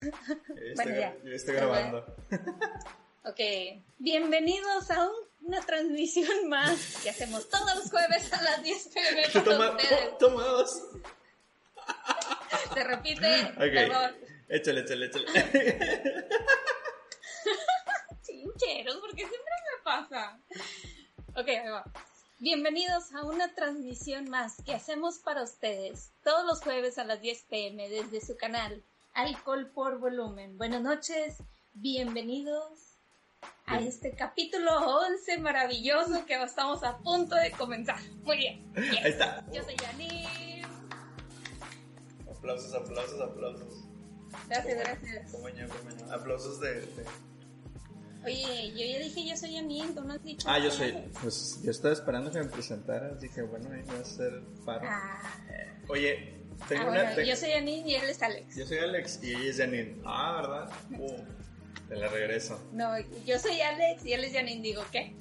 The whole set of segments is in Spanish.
Bueno, ya. Yo estoy grabando. Ok, bienvenidos a un- una transmisión más que hacemos todos los jueves a las 10 pm para Toma, ustedes. toma dos. Se repite, Ok. perdón. Échale, échale, échale. Chincheros, porque siempre me pasa. Ok, ahí va. Bienvenidos a una transmisión más que hacemos para ustedes todos los jueves a las 10 pm desde su canal Alcohol por Volumen. Buenas noches, bienvenidos a este capítulo 11 maravilloso que estamos a punto de comenzar. Muy bien. yes. Ahí está. Yo soy Janine. Aplausos, aplausos, aplausos. Gracias, gracias. Como yo, como yo. Aplausos de, de- Oye, yo ya dije yo soy Janine, tú no has dicho. Ah, yo soy. Pues yo estaba esperando que me presentaras. Dije, bueno, ahí va a ser paro. Ah, Oye, tengo ah, una. bueno, te- yo soy Janine y él es Alex. yo soy Alex y ella es Janine. Ah, ¿verdad? Uh, te la regreso. No, yo soy Alex y él es Janine. Digo, ¿qué?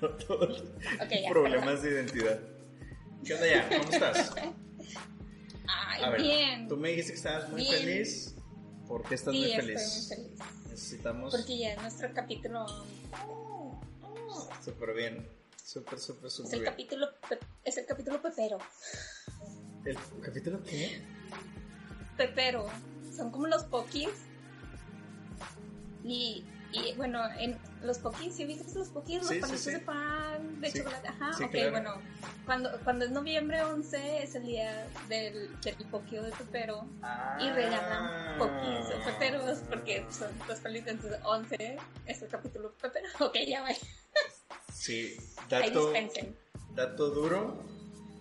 Todos Ok, ya. problemas de identidad. ¿Qué onda ya? ¿Cómo estás? Ay, A ver, bien. tú me dijiste que estabas muy Bien. feliz. ¿Por qué estás sí, muy estoy feliz? muy feliz. Necesitamos Porque ya es nuestro capítulo. súper bien. Súper, súper, Es súper el bien. capítulo, es el capítulo pepero. ¿El capítulo qué? Pepero. Son como los pokis. Y, y bueno, en los pokis, ¿sí viste los pokis? Los Sí, sí, palitos sí. de pan, de Sí. chocolate. Ajá, Sí, ok, claro. bueno. Cuando, cuando es noviembre 11 es el día del, del pokio de pepero. y regalan pokis o peperos porque son los palitos. Entonces, 11 es el capítulo pepero. Ok, ya va. Sí, dato, dato duro,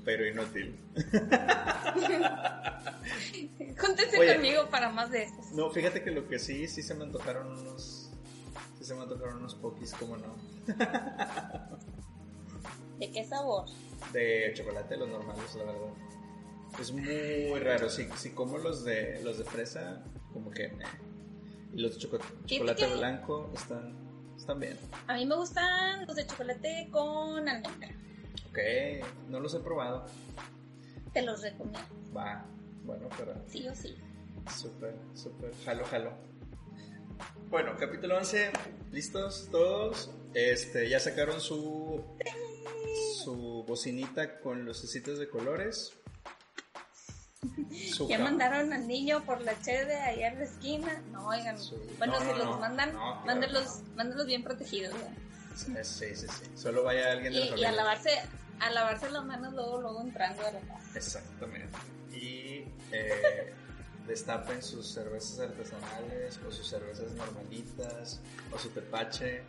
pero inútil. Júntense Oye. conmigo para más de estos. No, fíjate que lo que sí, sí se me antojaron unos. Sí se me antojaron unos pokis, ¿cómo no? ¿De qué sabor? De chocolate, los normales, la verdad. Es muy raro. Si, si como los de los de fresa, como que me. Y los de choco- chocolate blanco están, están bien. A mí me gustan los de chocolate con almendra. Ok, no los he probado. Te los recomiendo. Va, bueno, pero Sí o sí. súper, súper, jalo, jalo. Bueno, capítulo 11, listos todos. Este, ya sacaron su su bocinita con lucecitas de colores. Su Ya mandaron al niño por la cheve allá en la esquina. No, oigan. Bueno, No, si no, los no. mandan, claro mándenlos, mándenlos bien protegidos. ¿verdad? Sí, sí, sí. Solo vaya alguien de la Y, y familia. a lavarse, a lavarse las manos luego, luego entrando a la casa. Exactamente. Y eh, destapen sus cervezas artesanales o sus cervezas normalitas o su tepache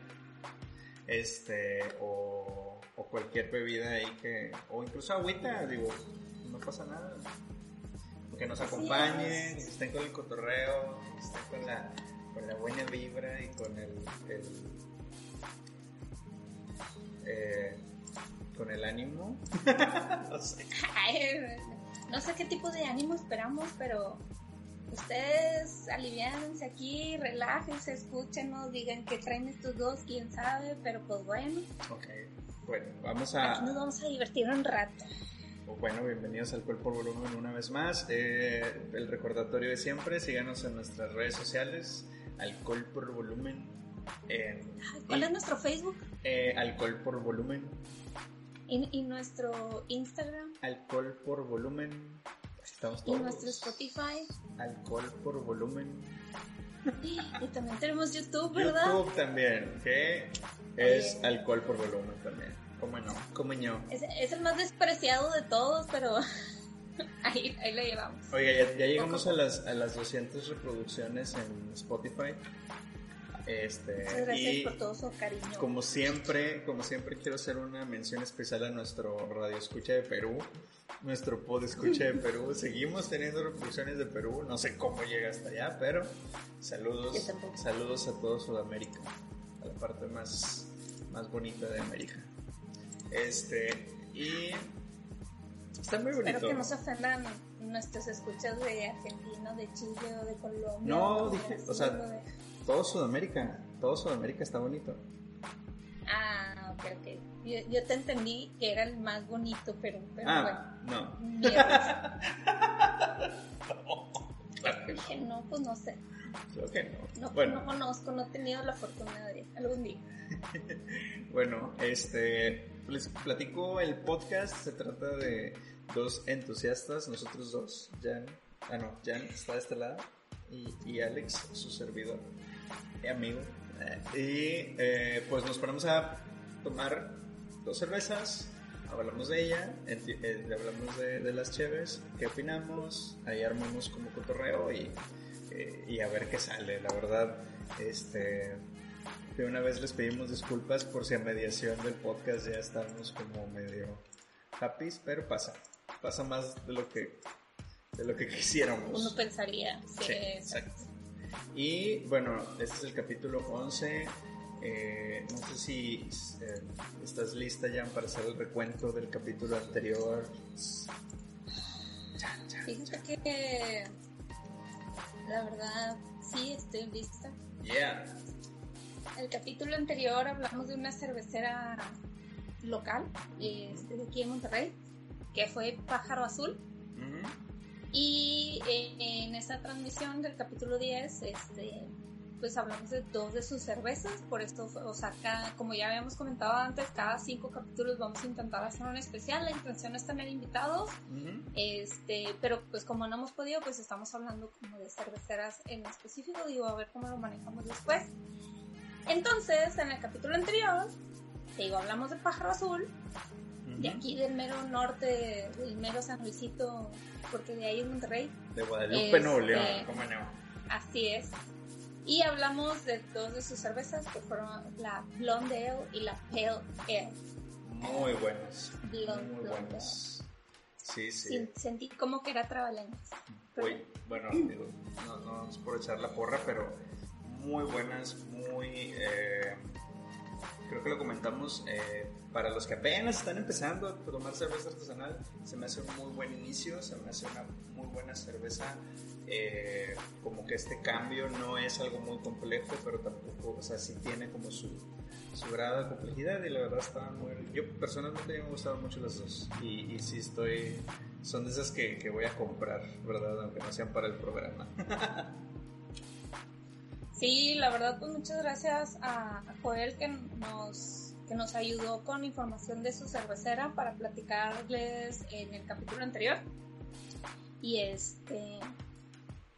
este o, o cualquier bebida ahí que o incluso agüita digo no pasa nada que nos acompañen que estén con el cotorreo que estén con la con la buena vibra y con el, el eh, con el ánimo no sé Ay, no sé qué tipo de ánimo esperamos, pero ustedes aliviánense aquí, relájense, escúchenos, digan que traen estos dos, quién sabe, pero pues bueno, Ok, bueno, vamos aquí nos a... vamos a divertir un rato. Bueno, bienvenidos al Cuerpo por Volumen una vez más. Eh, el recordatorio de siempre, síganos en nuestras redes sociales, Alcohol por Volumen, en ¿Cuál y- es nuestro Facebook? eh, Alcohol por Volumen, Y, y nuestro Instagram, Alcohol por Volumen, estamos y todos. nuestro Spotify, Alcohol por Volumen. y también tenemos YouTube, ¿verdad? YouTube también, que es Oye. Alcohol por Volumen también. ¿Cómo no? ¿Cómo no? Es, es el más despreciado de todos, pero ahí, ahí lo llevamos. Oiga, ya, ya llegamos a las, a las 200 reproducciones en Spotify. Este, Muchas gracias y por todo su cariño. como siempre, como siempre quiero hacer una mención especial a nuestro radio escucha de Perú, nuestro pod escucha de Perú. Seguimos teniendo reproducciones de Perú. No sé cómo llega hasta allá, pero saludos, saludos a todo Sudamérica, a la parte más, más bonita de América. Este, y está muy bonito. Espero que no se ofendan nuestros escuchas de Argentina, de Chile o de Colombia. No, dije, o sea, todo Sudamérica, todo Sudamérica está bonito. Ah, ok, ok. Yo, te entendí que era el más bonito, pero, pero ah, bueno. No. Dije, no, pues no sé. Creo que no. No, bueno. no conozco, no he tenido la fortuna de algún día. bueno, este, les platico el podcast, se trata de dos entusiastas, nosotros dos, Jan, ah no, Jan está de este lado y, y Alex, su servidor, y amigo, eh, y eh, pues nos ponemos a tomar dos cervezas, hablamos de ella, eh, hablamos de, las cheves, qué opinamos, ahí armamos como cotorreo y, y a ver qué sale, la verdad, este de una vez les pedimos disculpas por si a mediación del podcast ya estamos como medio happy, pero pasa. Pasa más de lo que de lo que quisiéramos. Uno pensaría. Sí, exacto. Y bueno, este es el capítulo 11. Eh, no sé si eh, estás lista ya para hacer el recuento del capítulo anterior. Fíjate que la verdad sí estoy lista. Yeah el capítulo anterior hablamos de una cervecera local este, de aquí en Monterrey, que fue Pájaro Azul. Y en esa transmisión del capítulo 10, este, pues hablamos de dos de sus cervezas, por esto, o sea, como ya habíamos comentado antes, cada cinco capítulos vamos a intentar hacer un especial, la intención es tener invitados, este, pero pues como no hemos podido, pues estamos hablando como de cerveceras en específico, digo, a ver cómo lo manejamos después. Entonces, en el capítulo anterior, te digo, hablamos de pájaro azul, de aquí del mero norte, del mero San Luisito, porque de ahí es Monterrey. De Guadalupe, Nuevo León, este, ¿cómo no? Así es. Y hablamos de dos de sus cervezas, que fueron la Blonde Ale y la Pale Ale. Muy buenas. Blonde, muy buenas. Sí, sí. Sentí como que era trabalenguas. Uy, bueno, digo, no, no es por echar la porra, pero muy buenas, muy... Eh, creo que lo comentamos, eh, para los que apenas están empezando a tomar cerveza artesanal, se me hace un muy buen inicio, se me hace una muy buena cerveza. Eh, como que este cambio no es algo muy complejo, pero tampoco, o sea, sí tiene como su, su grado de complejidad y la verdad está muy... Yo personalmente me han gustado mucho las dos y, y sí estoy... Son de esas que, que voy a comprar, ¿verdad? Aunque no sean para el programa. Sí, la verdad, pues muchas gracias a, Joel que nos, que nos ayudó con información de su cervecera para platicarles en el capítulo anterior. Y este.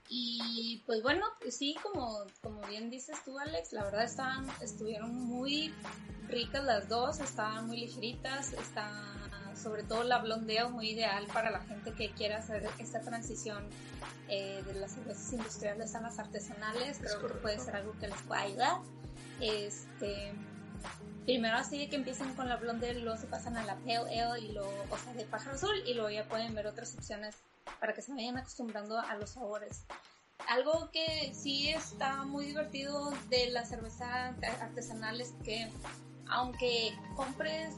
Y pues bueno, sí, como, como bien dices tú, Alex, la verdad estaban, estuvieron muy ricas las dos, estaban muy ligeritas, están sobre todo la blondeo muy ideal para la gente que quiera hacer esta transición eh, de las cervezas industriales a las artesanales. Creo que puede ser algo que les pueda ayudar. Este, primero así que empiecen con la blonde, luego se pasan a la pale ale y luego, o sea, de pájaro azul y luego ya pueden ver otras opciones para que se vayan acostumbrando a los sabores. Algo que sí está muy divertido de la cerveza artesanal es que aunque compres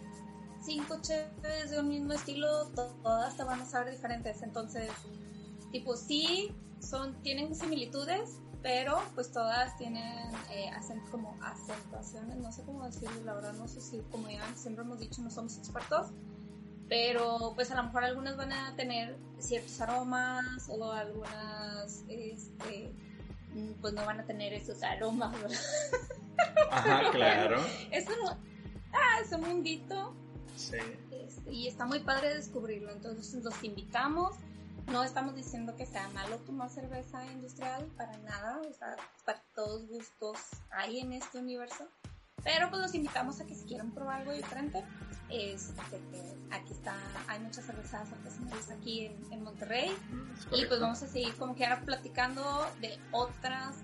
cinco cheves de un mismo estilo, todas te van a saber diferentes. Entonces, tipo, sí, son, tienen similitudes, pero pues todas tienen eh, como acentuaciones, no sé cómo decirlo, la verdad, no sé si, como ya siempre hemos dicho, no somos expertos, pero pues a lo mejor algunas van a tener ciertos aromas o algunas, este, pues no van a tener esos aromas, ¿verdad? Ajá, claro. es un, ah, es un mundito este, y está muy padre descubrirlo. Entonces los invitamos. No estamos diciendo que sea malo tomar cerveza industrial, para nada. O sea, para todos gustos hay en este universo. Pero pues los invitamos a que si quieren probar algo diferente, este, aquí está, hay muchas cervezas artesanales aquí en, Monterrey. Mm, y pues vamos a seguir como que ahora platicando de otras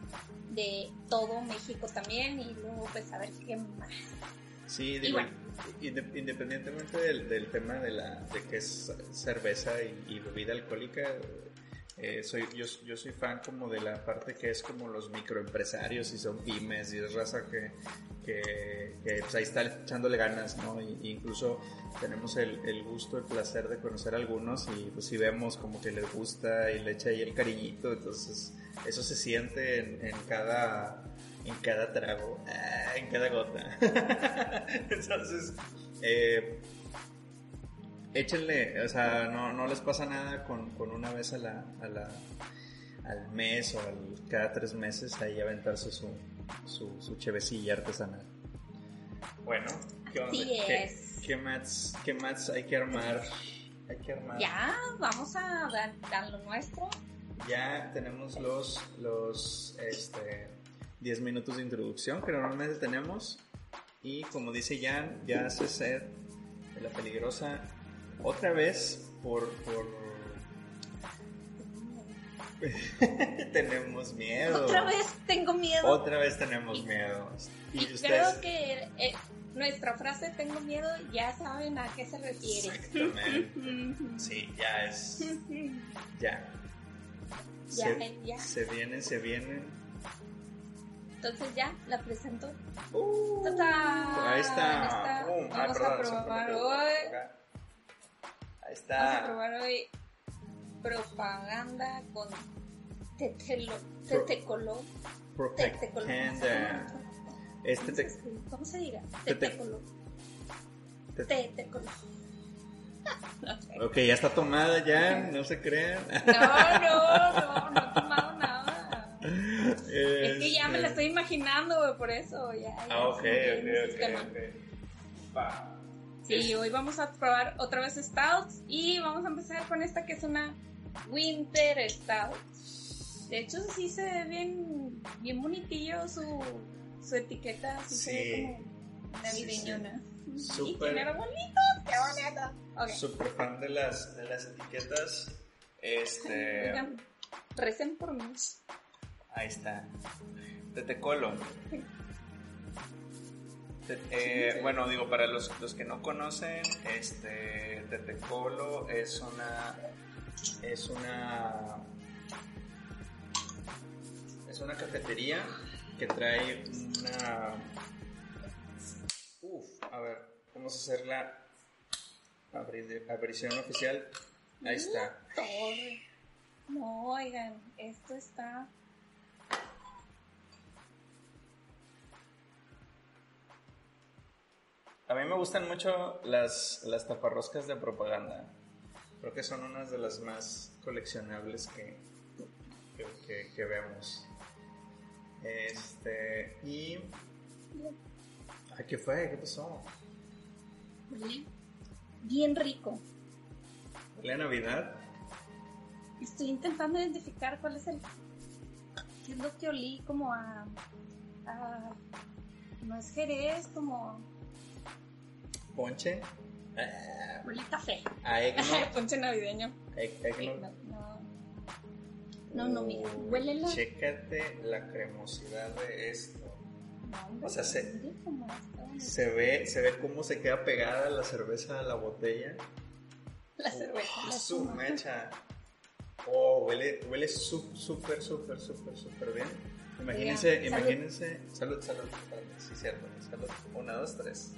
de todo México también y luego pues a ver qué más Sí, Y digo, bueno. Inde- independientemente del, tema de la de que es cerveza y, bebida alcohólica, eh, soy yo, soy fan como de la parte que es como los microempresarios y son pymes y es raza que, que, pues, ahí está echándole ganas, ¿no? Y, y incluso tenemos el, el gusto, el placer de conocer a algunos y pues si vemos como que les gusta y le echa ahí el cariñito, entonces eso se siente en, en cada en cada trago, ah, en cada gota. Entonces, eh, échenle, o sea, no, no les pasa nada con, con una vez a la, a la, al mes o al- cada tres meses ahí aventarse su, su, su chevecilla artesanal. Bueno, ¿qué onda? Así ¿Qué, es. qué más, qué más hay que armar? Hay que armar. Ya, vamos a dar, dar lo nuestro. Ya tenemos los, los este, 10 minutos de introducción que normalmente tenemos. Y como dice Jan, ya hace de la peligrosa otra vez por... por... tenemos miedo. Otra vez tengo miedo. Otra vez tenemos miedo. Y ustedes- creo que eh, nuestra frase tengo miedo ya saben a qué se refiere. Exactamente. Sí, ya es... Ya. Ya, se, ya. se vienen, se vienen. Entonces ya la presento. Uh, ahí está. Está. Uh, ah, Vamos a probar hoy. Ahí Vamos a está. probar hoy propaganda con tetelo, Tetecolo. Panda. Este ¿Cómo se te? ¿Cómo se dirá? Tete- Tetecolo. te- Tetecolo. No, Ok, ya está tomada ya, no se crean. no, no, no he tomado nada. Es que ya me la estoy imaginando, güey, por eso. Ya, ya Ah, ok, ok, ok. Va. Sí, hoy vamos a probar otra vez Stouts y vamos a empezar con esta que es una Winter Stout. De hecho, sí se ve bien, bien bonitillo su, su etiqueta, así se ve Sí. como navideñona. Y Súper. tiene arbolitos, qué bonito. Ok, Súper fan de las, de las etiquetas. Este. oigan, recen por mí. Ahí está. Tetecolo. Te- eh, bueno, digo, para los, los que no conocen, este Tetecolo es una es una es una cafetería que trae una uf, a ver, vamos a hacer la aparición oficial. Ahí está. Torre. No, oigan, esto está. A mí me gustan mucho las, las taparroscas de propaganda. Creo que son unas de las más coleccionables que, que, que- que vemos. Este, y... Ay, ¿Qué fue? ¿Qué pasó? huele Bien rico. ¿La Navidad? Estoy intentando identificar cuál es el. ¿Qué es lo que olí como a. a no es Jerez, como. ¿Ponche? Ah, Olí café. ¿A? Ponche navideño. Egg- No, eggnog. no. No, no, mira. Huele la. Chécate la cremosidad de esto. No, o sea, se-. Se ve, se ve cómo se queda pegada la cerveza a la botella. La cerveza. la Su espuma. mecha. Oh, huele, huele su- súper, súper, súper, súper bien. Imagínense, imagínense. Salud, salud, salud. Sí, cierto. Salud. Una, dos, tres.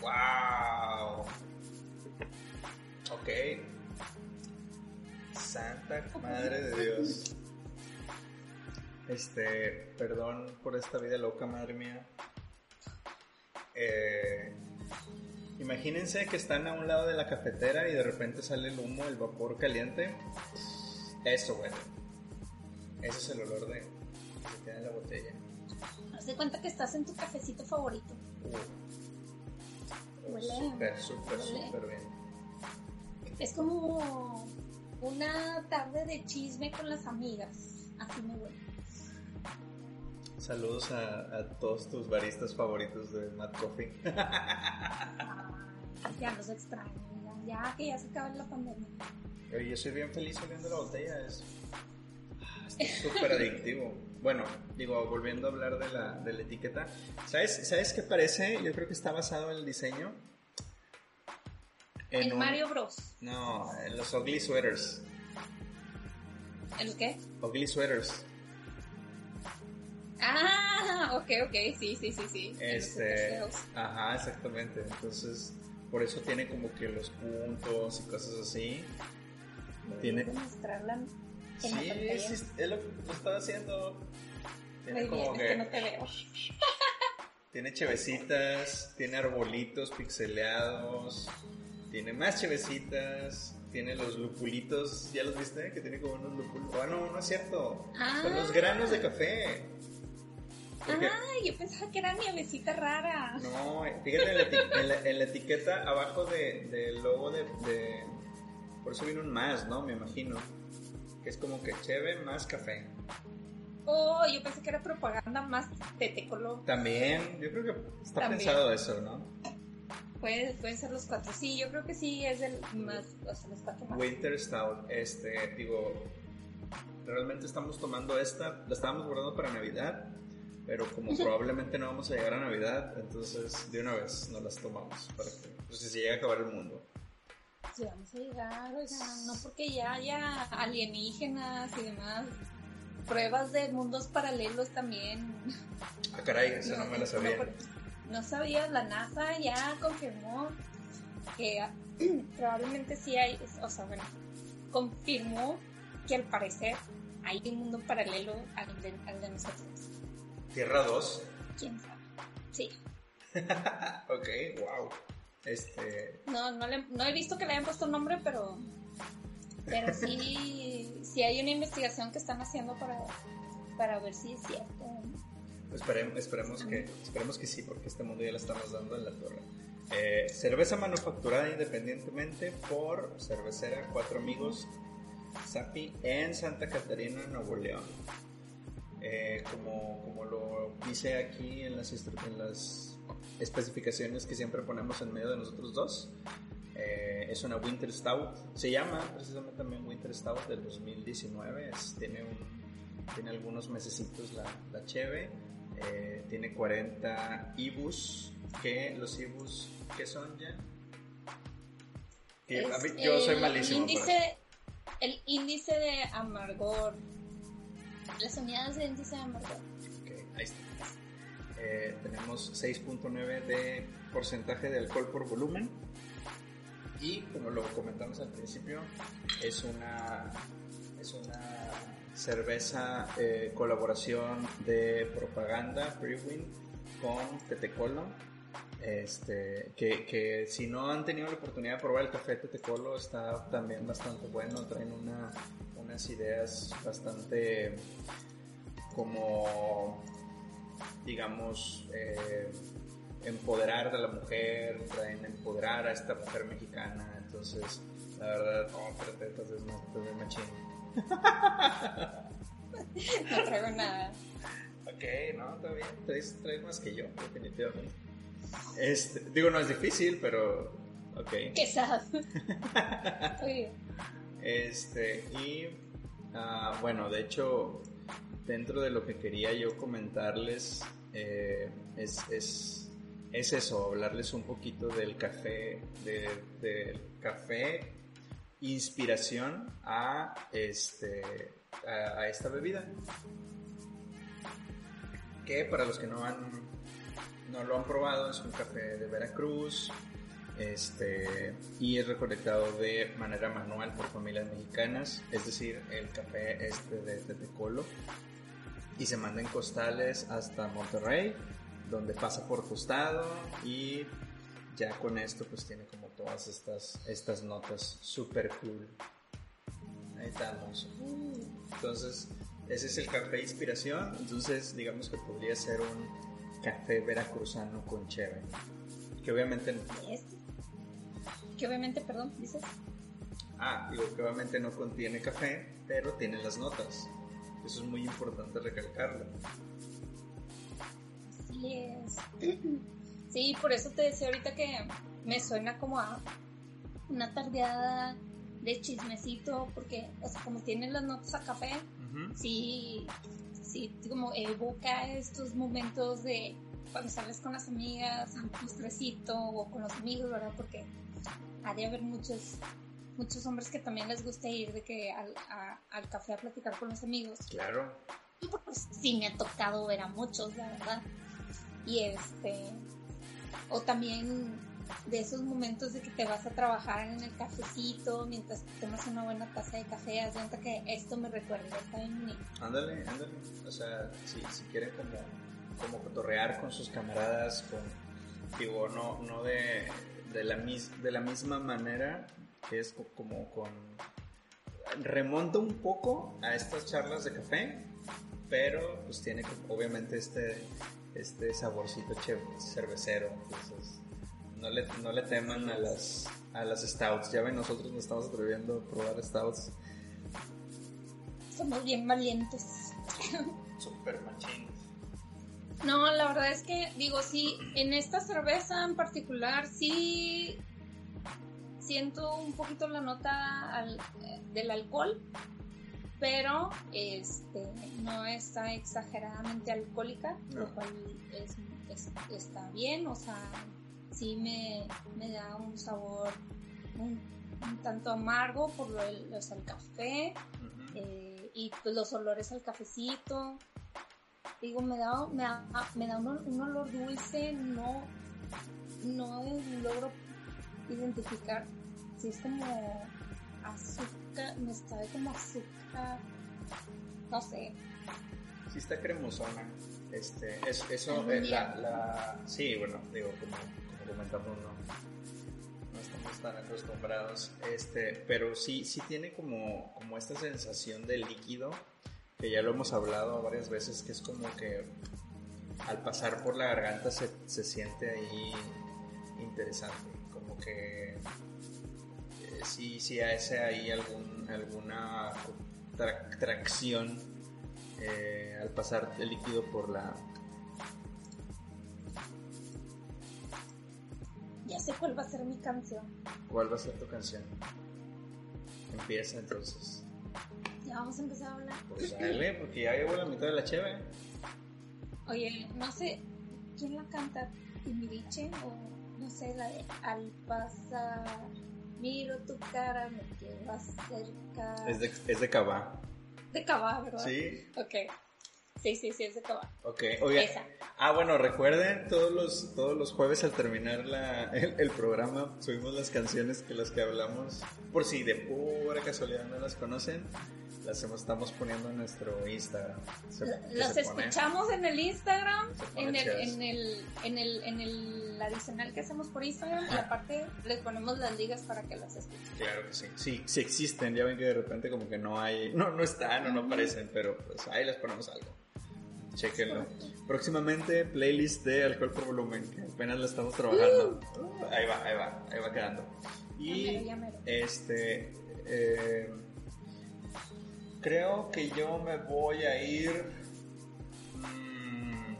Wow. Ok. Santa Madre de Dios. Este, perdón por esta vida loca, madre mía. Eh, imagínense que están a un lado de la cafetera y de repente sale el humo, el vapor caliente. Eso, güey. Ese es el olor de que en la botella. Haz de cuenta que estás en tu cafecito favorito. Uh. Huele. Súper, súper, súper bien. Es como una tarde de chisme con las amigas. Así me huele. Saludos a, a todos tus baristas favoritos de Mad Coffee. Ya los extraño. Ya, ya que ya se acaba la pandemia. Yo soy bien feliz oliendo la botella. Es, es súper adictivo. Bueno, digo, volviendo a hablar de la, de la etiqueta, ¿sabes, ¿sabes qué parece? Yo creo que está basado en el diseño. En, Mario Bros. No, en los ugly sweaters. ¿El qué? Ugly sweaters. Ah, ok, ok, sí, sí, sí, sí. Este, ajá, exactamente. Entonces, por eso tiene como que los puntos y cosas así. Tiene. mostrarla en sí, es, es lo que lo estaba haciendo. Tiene Muy como bien, que, no te veo. Tiene chevecitas, tiene arbolitos pixeleados, tiene más chevecitas, tiene los lupulitos, ¿ya los viste? Que tiene como unos lupulitos. Ah, no, no es cierto. Son los granos de café. Ah, yo pensaba que era nievecita rara. No, fíjate en la, etiqueta abajo del de, logo de, Por eso viene un más, ¿no? Me imagino. Que es como que cheve más café. Oh, yo pensé que era propaganda más tetecolor. También, yo creo que está pensado eso, ¿no? Puede, pueden ser los cuatro. Sí, yo creo que sí es el más, o sea, los cuatro más. Winter Stout, este, digo, realmente estamos tomando esta, la estábamos guardando para Navidad pero como probablemente no vamos a llegar a Navidad, entonces de una vez nos las tomamos para que pues, si se llega a acabar el mundo. Sí, vamos a llegar, oigan, no porque ya haya alienígenas y demás, pruebas de mundos paralelos también. Ah, caray, eso no, me la sabía. No, sabía, la NASA ya confirmó que probablemente sí hay, o sea, bueno, confirmó que al parecer hay un mundo paralelo al de, al de nosotros. Tierra 2. ¿Quién sabe? Sí. ok, wow. Este... No, no, le, no he visto que le hayan puesto nombre, pero, pero sí, sí hay una investigación que están haciendo para, para ver si es cierto. Esperemos, esperemos, que, esperemos que sí, porque este mundo ya lo estamos dando en la torre. Eh, cerveza manufacturada independientemente por Cervecera Cuatro Amigos Sapi en Santa Catarina, Nuevo León. Eh, como, como, lo dice aquí en las, en las especificaciones que siempre ponemos en medio de nosotros dos. Eh, es una Winter Stout. Se llama precisamente también Winter Stout del 2019. tiene, un, tiene algunos mesecitos la, la cheve. Eh, tiene 40 IBUs. que los IBUs qué son ya? yo soy malísimo. Índice, el índice de amargor las unidades de índice de amargor. Ok, ahí está. Eh, tenemos 6.9 de porcentaje de alcohol por volumen. Y como lo comentamos al principio, es una, es una cerveza eh, colaboración de propaganda Brewing con Tetecolo. Este, que, que, si no han tenido la oportunidad de probar el café Tetecolo está también bastante bueno, traen una ideas bastante como, digamos, eh, empoderar a la mujer, traen empoderar a esta mujer mexicana. Entonces, la verdad, oh, pero es no, te machín. no traigo nada. Ok, no, está bien. Traes, traes más que yo, definitivamente. Este, digo, no es difícil, pero. Ok. ¿Qué sabes? Este, y ah, bueno, de hecho, dentro de lo que quería yo comentarles eh, es, es, es, eso, hablarles un poquito del café, del café inspiración a, este, a, esta bebida. Que para los que no han no lo han probado, es un café de Veracruz, este, y es recolectado de manera manual por familias mexicanas, es decir, el café este de Tetecolo, y se manda en costales hasta Monterrey, donde pasa por costado y ya con esto pues tiene como todas estas, estas notas super cool. Ahí estamos. Entonces, ese es el café inspiración, entonces digamos que podría ser un café veracruzano con chévere. Que obviamente que obviamente, perdón, dices. Ah, digo que obviamente no contiene café, pero tiene las notas. Eso es muy importante recalcarlo. Así es. Sí, por eso te decía ahorita que me suena como a una tardeada de chismecito, porque, o sea, como tienen las notas a café, sí, sí, como evoca estos momentos de cuando sales con las amigas, un postrecito o con los amigos, ¿verdad? Porque ha de haber muchos, muchos hombres que también les gusta ir de que al, a- al café a platicar con los amigos. Claro. Pues sí me ha tocado ver a muchos, la verdad. Y este, o también de esos momentos de que te vas a trabajar en el cafecito mientras tomas una buena taza de café, haz de cuenta que esto me recuerda, está bien bonito. Ándale, ándale. O sea, si, si quieren como, como cotorrear con sus camaradas, con, digo, no, no de, de, la mis, de la misma manera es co- como con... Remonta un poco a estas charlas de café, pero pues tiene obviamente este, este saborcito che- cervecero. Entonces, no le, no le teman a las, a las stouts. Ya ven, nosotros nos estamos atreviendo a probar stouts Somos bien valientes. super machines. No, la verdad es que, digo, sí, en esta cerveza en particular sí siento un poquito la nota al- del alcohol, pero este no está exageradamente alcohólica, No. lo cual es, es- está bien, o sea, sí me, me da un sabor un, un tanto amargo por lo del- o sea, el café, eh, y pues los olores al cafecito. Digo, me da, me da, me da un, un olor dulce, no, no logro identificar si es como azúcar, me sabe como azúcar, no sé. Sí está cremosona. Este, es, eso, eh, la, la- sí, bueno, digo, como, como comentamos, no, no estamos tan acostumbrados, este, pero sí, sí tiene como, como esta sensación de líquido, que ya lo hemos hablado varias veces, que es como que al pasar por la garganta se, se siente ahí interesante, como que sí, sí hace ahí algún, alguna tra- tracción eh, al pasar el líquido por la... Ya sé cuál va a ser mi canción. ¿Cuál va a ser tu canción? Empieza entonces. Ya vamos a empezar a hablar. Pues dale, porque ya llevo la mitad de la cheve. Oye, no sé, ¿quién la canta? ¿Timiriche? O no sé, la de Al pasar, miro tu cara, me quiero acercar. Es de, es de Cabá. de Cabá, ¿verdad? Sí, Ok. Sí, sí, sí, es de Cabá. ok. Esa. ah, bueno, recuerden, todos los, todos los jueves al terminar la, el, el programa subimos las canciones que las que hablamos. Por si de pura casualidad no las conocen, las estamos poniendo en nuestro Instagram. Se- Las se pone- escuchamos en el Instagram, en el, en el, en el, en el adicional que hacemos por Instagram y Ajá. aparte les ponemos las ligas para que las escuchen. Claro que sí. Sí, sí existen. Ya ven que de repente como que no hay, no, no están o no aparecen, pero pues ahí les ponemos algo. Chequenlo. Próximamente playlist de Alcohol por Volumen, que apenas la estamos trabajando. Ahí va, ahí va, ahí va quedando. Ya Y mero, ya mero. este, eh, creo que yo me voy a ir. mm,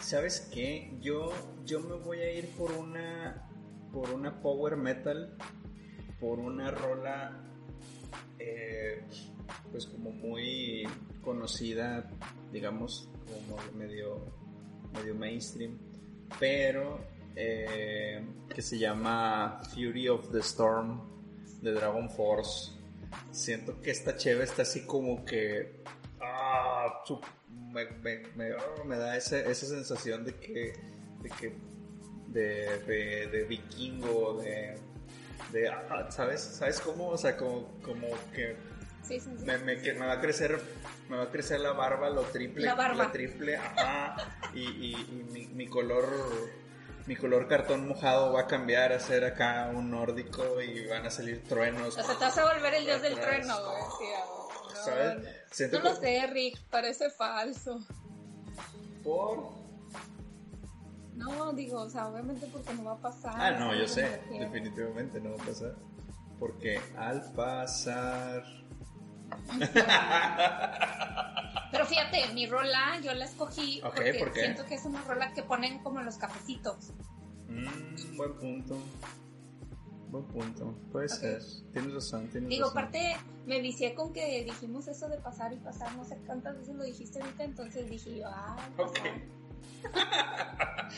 ¿Sabes qué? Yo, yo me voy a ir por una, por una power metal, por una rola, eh, pues como muy conocida, digamos, como medio, medio mainstream, pero eh, que se llama Fury of the Storm de Dragon Force. Siento que esta cheve está así como que ah, me, me- me- ah, me da esa, esa sensación de que de que de, de, de vikingo de, de ah, sabes sabes cómo o sea como, como que Sí, sí, sí. me, me- que me va a crecer me va a crecer la barba lo triple La barba. triple ajá y, y, y mi, mi color mi color cartón mojado va a cambiar a ser acá un nórdico y van a salir truenos O sea, te vas a volver el dios del trueno, güey. No, ¿sabes? no. Siento No lo que- sé, Rick, parece falso. por No, digo, o sea, obviamente porque no va a pasar. ah no yo sé definitivamente no va a pasar porque al pasar Pero fíjate, mi rola yo la escogí porque siento que es una rola que ponen como en los cafecitos. Mm, buen punto buen punto. Puede ser. Tienes razón, tienes Digo, razón. aparte, me vicié con que dijimos eso de pasar y pasar, no sé cuántas veces lo dijiste ahorita, entonces dije yo, ah, Ok. pasar.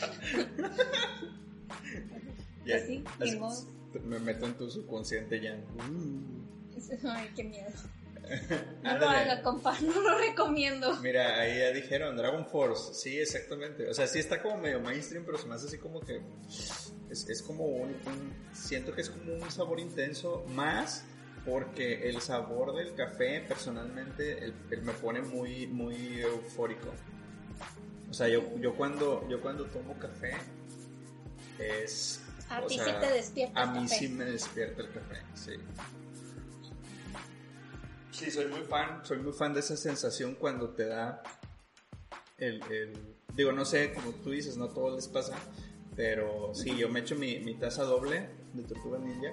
Ya, Pues sí, así- modo. me meto en tu subconsciente ya. Uh. Ay, qué miedo. No lo haga, compa, no lo recomiendo. Mira, ahí ya dijeron Dragon Force. Sí, exactamente. O sea, sí está como medio mainstream, pero se me hace así como que. Es, es como un, un- Siento que es como un sabor intenso, más porque el sabor del café, personalmente, el- el me pone muy, muy eufórico. O sea, yo, yo, cuando, yo cuando tomo café, es. A ti sí te despierta A el mí café. sí me despierta el café, sí. Sí, soy muy fan, soy muy fan de esa sensación cuando te da el, el- digo, no sé, como tú dices, no todos les pasa, pero sí, yo me echo mi, mi taza doble de Tortuga Ninja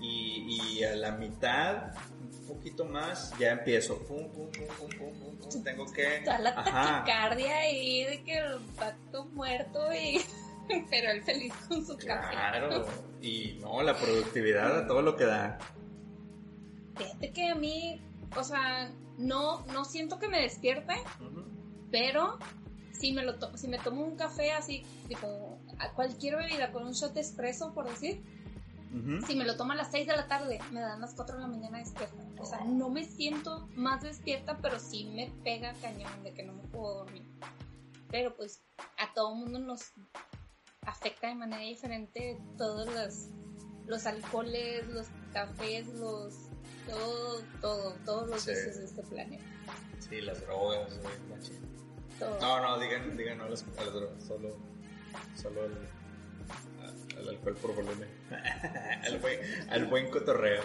y, y a la mitad, un poquito más, ya empiezo, pum, pum, pum, pum, pum, pum, pum, tengo que, Toda la taquicardia ahí de que el vato muerto y... Pero él feliz con su café. claro, y no, la productividad a todo lo que da, Fíjate que a mí, o sea, no, no siento que me despierte, pero si me, lo to- si me tomo un café así, tipo, a cualquier bebida con un shot de espresso, por decir, si me lo tomo a las 6 de la tarde, me dan las 4 de la mañana despierta. O sea, no me siento más despierta, pero sí me pega cañón de que no me puedo dormir. Pero pues a todo mundo nos afecta de manera diferente todos los, los alcoholes, los cafés, los todo, todo, todos los Sí. vicios de este planeta. Sí, las drogas. Todo. No, no, digan, digan no a las, a las drogas, solo, solo a- al alcohol por volumen. al, buen, al buen cotorreo.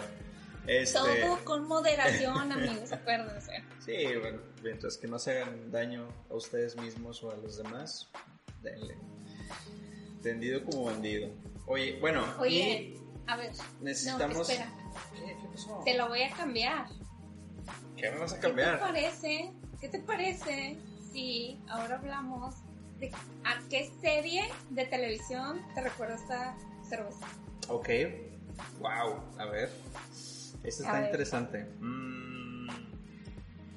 Este, Todo con moderación, amigos, acuérdense. sí, bueno, mientras que no se hagan daño a ustedes mismos o a los demás, denle. Tendido como bandido. Oye, bueno, Oye, a ver, necesitamos... no, espera, ¿Qué, ¿Qué pasó? te lo voy a cambiar. ¿Qué me vas a ¿Qué te cambiar? parece? ¿Qué te parece si ahora hablamos de a qué serie de televisión te recuerda esta cerveza? Ok. Wow. A ver. Esto está ver. interesante. Mm.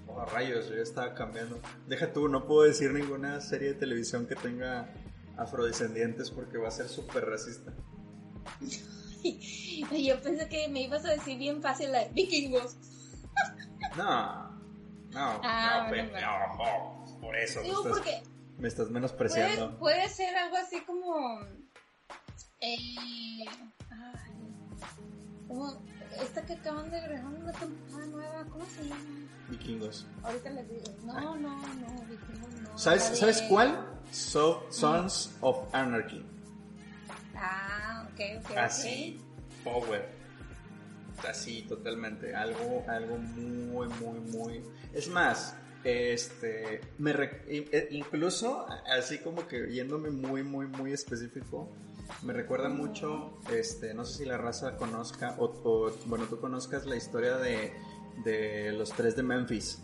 Oh, rayos, yo ya estaba cambiando. Deja tú, no puedo decir ninguna serie de televisión que tenga afrodescendientes porque va a ser súper racista. Yo pensé que me ibas a decir bien fácil la de vikingos. No. No. Ah, no, bueno, pe- bueno. no, no, por eso. me Digo, estás, porque me estás menospreciando. puede ser algo así como... Eh, ay, como esta que acaban de agregar una temporada nueva, ¿cómo se llama? Vikingos. Ahorita les digo. No, no, no, vikingos no. ¿Sabes, de- ¿Sabes cuál? So- Sons of Anarchy. Ah, ok, ok, Así, power. Así, totalmente. Algo, algo muy, muy, muy. Es más, este, me re- eh, incluso, así como que yéndome muy, muy, muy específico, me recuerda mucho, este, no sé si la raza conozca, o, o, bueno, tú conozcas la historia de, de los tres de Memphis.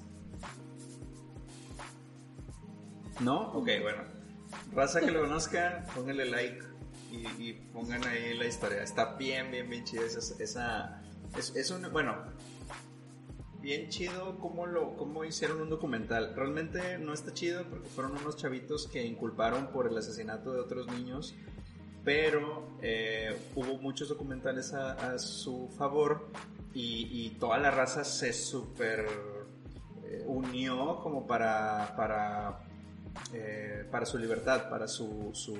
¿No? Ok, bueno. Raza que lo conozca, pónganle like y, pongan ahí la historia. Está bien, bien, bien chida esa... esa es, un, bueno, bien chido cómo, lo, cómo hicieron un documental. Realmente no está chido porque fueron unos chavitos que inculparon por el asesinato de otros niños, pero eh, hubo muchos documentales a, su favor y, y toda la raza se super eh, unió como para, para, eh, para su libertad, para su, su,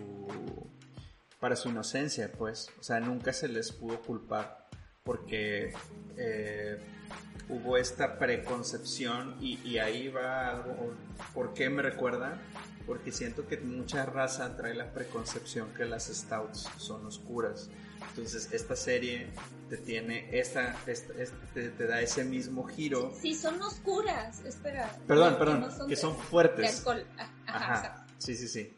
para su inocencia, pues. O sea, nunca se les pudo culpar porque eh, hubo esta preconcepción y, y ahí va algo. ¿Por qué me recuerda? Porque siento que mucha raza trae la preconcepción que las stouts son oscuras. Entonces esta serie te tiene esta, esta- te da ese mismo giro. Sí, son oscuras. Espera. Perdón, no, perdón, no que de- son De fuertes. alcohol. Ajá, sí, sí, sí.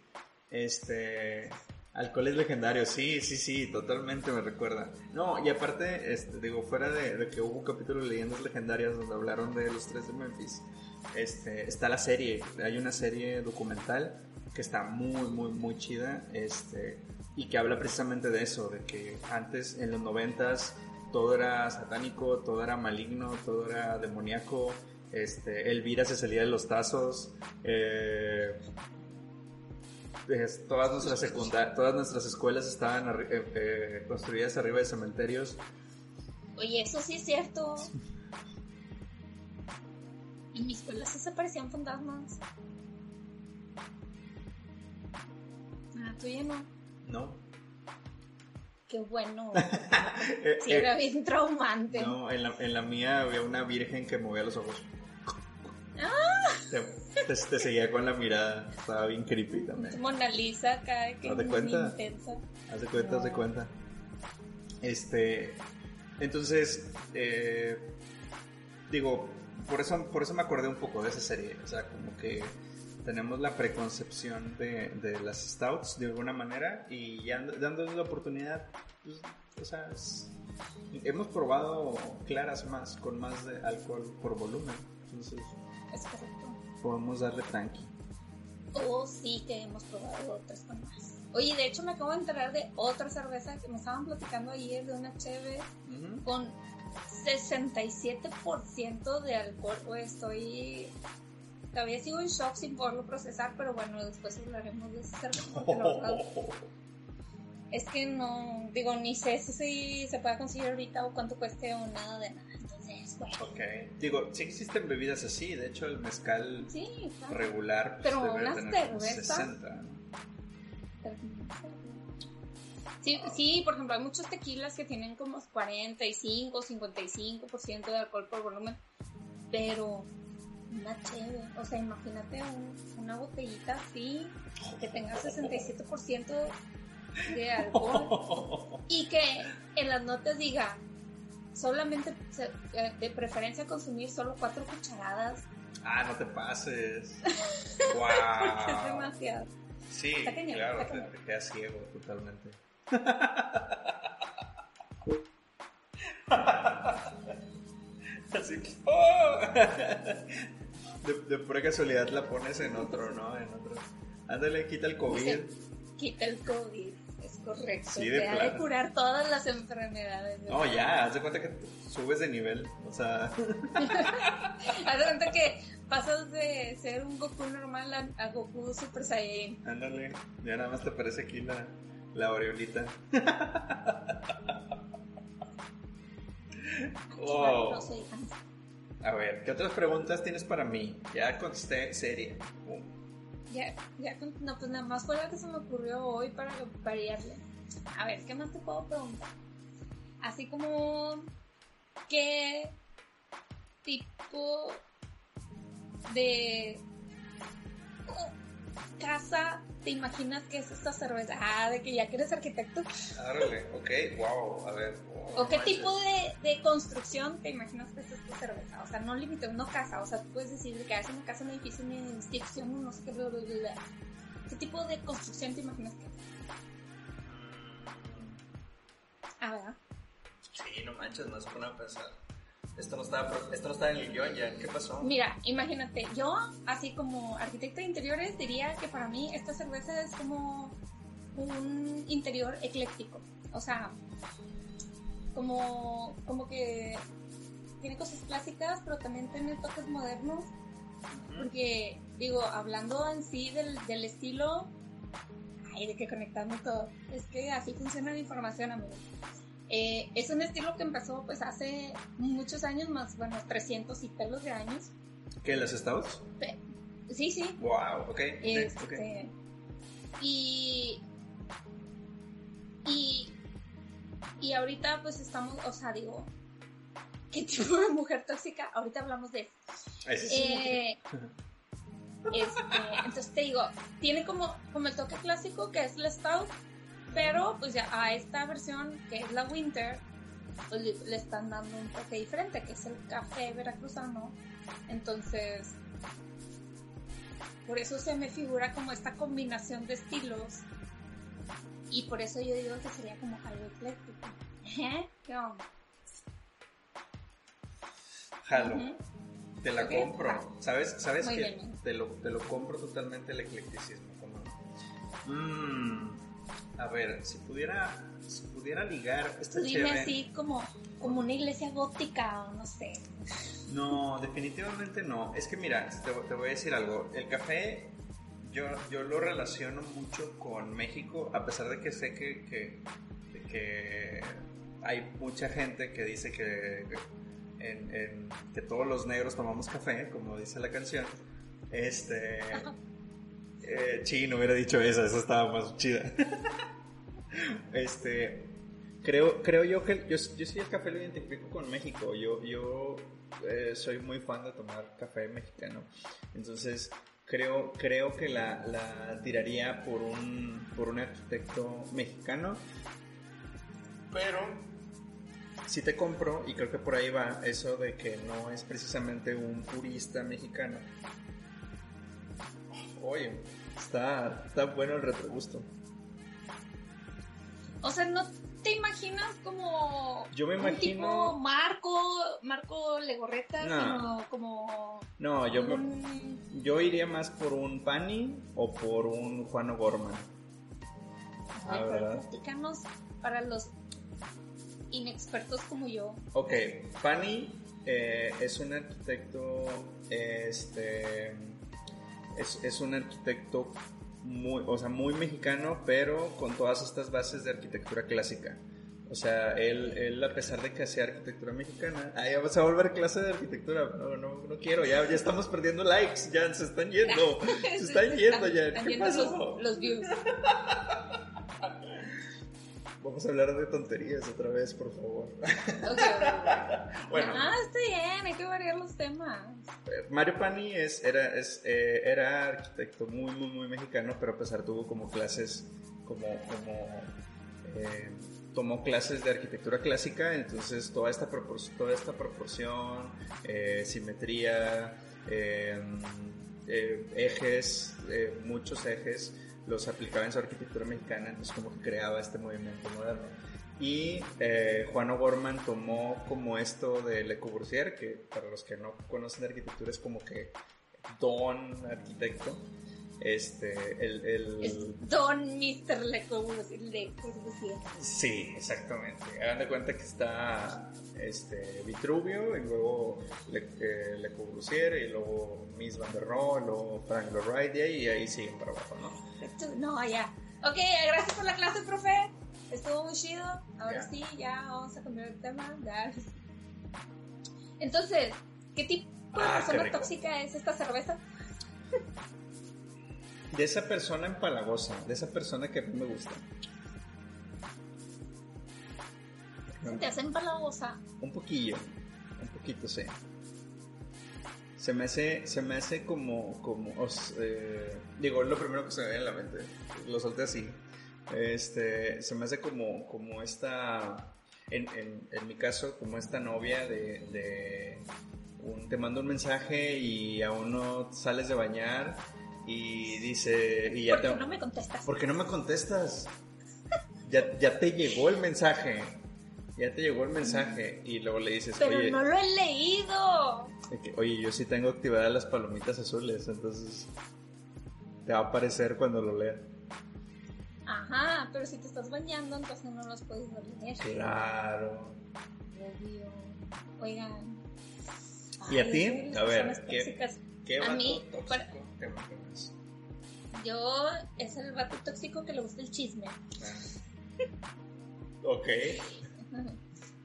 Este, alcohol es legendario, sí, sí, sí, totalmente me recuerda. No, y aparte, este, digo, fuera de, de que hubo un capítulo de leyendas legendarias donde hablaron de los tres de Memphis, este, está la serie, hay una serie documental que está muy, muy, muy chida, este, y que habla precisamente de eso, de que antes en los noventas todo era satánico, todo era maligno, todo era demoníaco, este, Elvira se salía de los tazos, eh, todas nuestras secundarias, todas nuestras escuelas estaban eh, eh, construidas arriba de cementerios. Oye, eso sí es cierto. En mi escuela sí se parecían fantasmas. Ah, tuya no. No. Qué bueno. sí, era bien traumante. No, en la, en la mía había una virgen que movía los ojos. Te, seguía con la mirada, estaba bien creepy también. Mona Lisa acá, que ¿Haz de cuenta? intensa. Haz de cuenta, haz de cuenta. Este, entonces, eh, digo, por eso, por eso me acordé un poco de esa serie, o sea, como que tenemos la preconcepción de, de las stouts de alguna manera y ya dándoles la oportunidad, pues, o sea, hemos probado claras más, con más de alcohol por volumen, entonces es correcto. Podemos darle tranqui. Oh, sí, que hemos probado otras con más. Oye, de hecho me acabo de enterar de otra cerveza que me estaban platicando ayer de una cheve con 67% de alcohol. Pues estoy. Todavía sigo en shock sin poderlo procesar, pero bueno, después hablaremos de esa cerveza. es que no, digo, ni sé si se puede conseguir ahorita o cuánto cueste o nada de nada. Ok. Digo, sí existen bebidas así. De hecho, el mezcal regular. Pues, Pero una cerveza. Sí, sí, por ejemplo, hay muchos tequilas que tienen como 45, 55% de alcohol por volumen. Pero una chévere. O sea, imagínate una botellita así que tenga 67% de alcohol y que en las notas diga solamente eh, de preferencia consumir solo cuatro cucharadas. Ah, no te pases. wow. Porque es demasiado. Sí, claro, te, quedas ciego totalmente. Así que, ¡oh! de, de, pura casualidad la pones en otro, ¿no? En otro. Ándale, quita el COVID. Quita el COVID correcto. Sí, de, de curar todas las enfermedades. No, ya, haz de cuenta que subes de nivel. O sea. haz de cuenta que pasas de ser un Goku normal a, Goku Super Saiyan. Ándale, ya nada más te parece aquí la, la Aureolita. oh. A ver, ¿qué otras preguntas tienes para mí? Ya contesté serie. Ya, ya, no, pues nada más fue la que se me ocurrió hoy para variarle. A ver, ¿qué más te puedo preguntar? Así como, ¿qué tipo de casa te imaginas que es esta cerveza? Ah, de que ya que eres arquitecto. Árale, ok, wow, a ver. ¿O qué tipo de, de, construcción te imaginas que es esta cerveza? O sea, no límite, no casa, o sea, tú puedes decir que es una casa, un edificio, una institución, no sé qué, bla, bla, bla. ¿Qué tipo de construcción te imaginas que es? Ah, ¿verdad? Sí, no manches, no se pone a pensar. Esto no, estaba, esto no estaba en el guion ya, ¿qué pasó? Mira, imagínate, yo, así como arquitecta de interiores, diría que para mí esta cerveza es como un interior ecléctico. O sea, como, como que tiene cosas clásicas, pero también tiene toques modernos. Porque, digo, hablando en sí del, del estilo, ay, de que conectamos todo. Es que así funciona la información, amigos. Eh, es un estilo que empezó pues hace muchos años, más, bueno, 300 y pelos de años. ¿Qué, las Stouts? Sí, sí. Wow, ok. Este, Y, y, y ahorita pues estamos, o sea, digo, ¿qué tipo de mujer tóxica? Ahorita hablamos de eso. Eh, este, entonces te digo, tiene como, como el toque clásico que es la Stout, pero pues ya a esta versión que es la Winter, pues le, están dando un toque diferente, que es el café veracruzano. Entonces, por eso se me figura como esta combinación de estilos. Y por eso yo digo que sería como algo ecléctico. ¿Eh? ¿Qué onda? Jalo. Te la compro. ¿Sabes, sabes que te lo, te lo compro totalmente el eclecticismo? Como, mmm, a ver, si pudiera, si pudiera ligar, esta Dime chévere. así como, como una iglesia gótica o no sé. No, definitivamente no. Es que mira, te, te voy a decir algo. El café, yo, yo lo relaciono mucho con México, a pesar de que sé que, que, que hay mucha gente que dice que, en- en- que todos los negros tomamos café, como dice la canción. Este. Eh, sí, no hubiera dicho eso, esa estaba más chida. este. Creo, creo yo que yo, yo el café lo identifico con México. Yo, yo eh, soy muy fan de tomar café mexicano. Entonces, creo, creo que la, la tiraría por un, por un arquitecto mexicano. Pero si te compro, y creo que por ahí va eso de que no es precisamente un purista mexicano. Oye, está, está bueno el retrogusto. O sea, no te imaginas como Yo me un imagino- tipo Marco, Marco Legorreta, No. sino como No, yo, me- un... yo iría más por un Pani o por un Juan O'Gorman. Ah, ¿verdad? platícanos para los inexpertos como yo. Ok, Pani eh, es un arquitecto, este, es, es un arquitecto muy, o sea, muy mexicano, pero con todas estas bases de arquitectura clásica. O sea, él, él a pesar de que hacía arquitectura mexicana, ah, ya vas a volver clase de arquitectura, no, no, no quiero, ya, ya estamos perdiendo likes, ya se están yendo, se están yendo ya, ¿qué pasó? Los, los views. Vamos a hablar de tonterías otra vez, por favor. Ok. Bueno. Ah, está bien, hay que variar los temas. Mario Pani es, era, es, eh, era arquitecto muy, muy, muy mexicano, pero a pesar tuvo como clases, como, como eh, tomó clases de arquitectura clásica, entonces toda esta, propor- toda esta proporción, eh, simetría, eh, eh, ejes, eh, muchos ejes, los aplicaba en su arquitectura mexicana, entonces como que creaba este movimiento moderno. Y eh, Juan O'Gorman tomó como esto de Le Corbusier, que para los que no conocen de arquitectura es como que don arquitecto. Este, el, el- Es Don Mr. Le Corbusier. Sí, exactamente. Hagan de cuenta que está este, Vitruvio y luego Le, eh, Le Corbusier y luego Miss Van der Rohe, luego Frank Lloyd y ahí, y siguen para abajo, ¿no? Perfecto. No, ya. Ok, gracias por la clase, profe. Estuvo muy chido. Ahora sí, ya vamos a cambiar el tema. Ya. Entonces, ¿qué tipo de Ah, persona tóxica es esta cerveza? De esa persona empalagosa, de esa persona que a mí me gusta. Te hacen palagosa. Un poquillo, un poquito, sí. Se me hace, se me hace como, como, os- eh, digo, lo primero que se me viene a la mente, lo solté así. Este, se me hace como, como esta, en, en, en mi caso, como esta novia de, de un, te manda un mensaje y aún no sales de bañar y dice, y ya ¿Por te, qué no me contestas? ¿Por qué no me contestas? Ya, ya te llegó el mensaje. Ya te llegó el mensaje. Y luego le dices, Pero oye, no lo he leído. que, oye, yo sí tengo activadas las palomitas azules. Entonces te va a aparecer cuando lo lea. Ajá, pero si te estás bañando, entonces no los puedes leer. Claro. Obvio. Oigan. ¿Y a ti? A ver, personas ¿qué-. ¿Qué A vato mí, tóxico para- te imaginas? Yo es el vato tóxico que le gusta el chisme. Ah. Ok.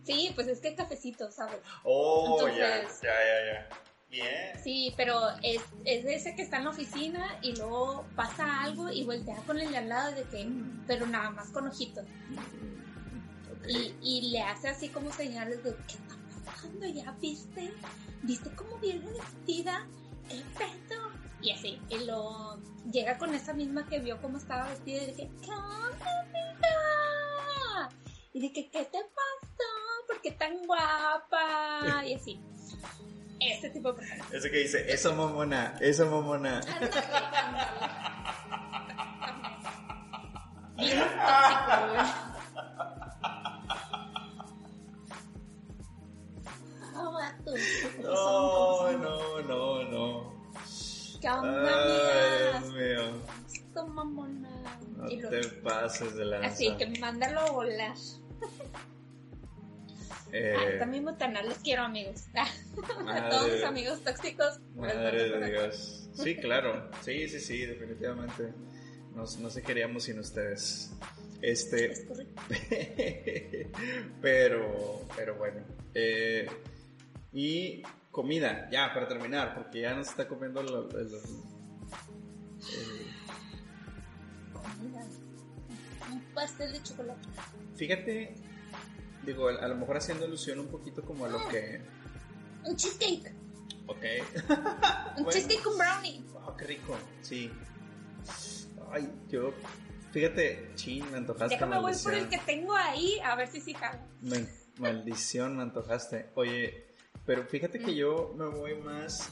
Sí, pues es que cafecito, ¿sabes? Oh, ya, Entonces- ya, ya, ya. Bien. Sí, pero es, es de ese que está en la oficina y luego pasa algo y voltea con el de al lado de que, "Mm", pero nada más con ojitos. Y, y le hace así como señales de, ¿qué está pasando? ¿Ya viste? ¿Viste cómo viene vestida? ¿Qué pedo? Y así, y lo llega con esa misma que vio cómo estaba vestida y dije, ¿qué onda, amiga? Y dije, ¿qué te pasó? ¿Por qué tan guapa? Y así. Este tipo de personas. Ese que dice, esa mamona, esa ándale. Bien tóxico, güey. Ah, vato, ¿qué pasó? No, no, no, no. ¿Qué onda, Ay, amigas? Dios mío. Esto, mamona. No, Y lo- te pases de lanza. Así que mándalo a volar. Eh, Ah, también botana, los quiero amigos. a todos mis amigos tóxicos. Madre de. Dios. Sí, claro. Sí, sí, sí, definitivamente. Nos, no se queríamos sin ustedes. Este, Es pero, pero bueno. Eh, y comida, ya, para terminar, porque ya nos está comiendo lo- el- el- Comida. Un pastel de chocolate. fíjate, digo, a lo mejor haciendo alusión un poquito como a lo que... Un cheesecake. Ok. Un Bueno. cheesecake con brownie. Oh, qué rico, sí. Ay, yo... Fíjate, chin, me antojaste. Déjame voy por el que tengo ahí a ver si sí jala. Me- maldición, me antojaste. Oye, pero fíjate que yo me voy más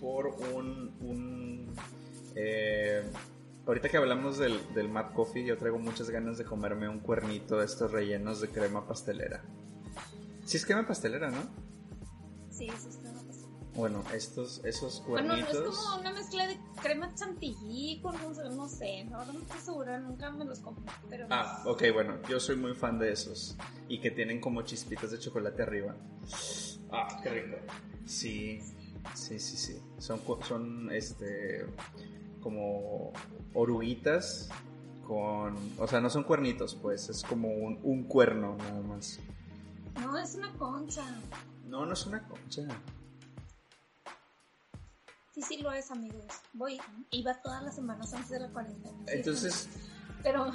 por un... un eh, ahorita que hablamos del, del Mad Coffee, yo traigo muchas ganas de comerme un cuernito de estos rellenos de crema pastelera. Sí es crema pastelera, ¿no? Sí, eso está. Bueno, estos, esos Bueno, no, cuernitos... es como una mezcla de crema chantilly con no sé, no no, estoy segura, nunca me los como, pero Ah, ok, bueno, yo soy muy fan de esos. Y que tienen como chispitas de chocolate arriba. Ah, qué rico. Sí, sí, sí, sí. Son, son este, como oruguitas con... O sea, no son cuernitos, pues, es como un, un cuerno nada más. no, es una concha. No, no es una concha. Sí, sí lo es, amigos. Voy, iba todas las semanas antes de la cuarentena. Entonces. Pero,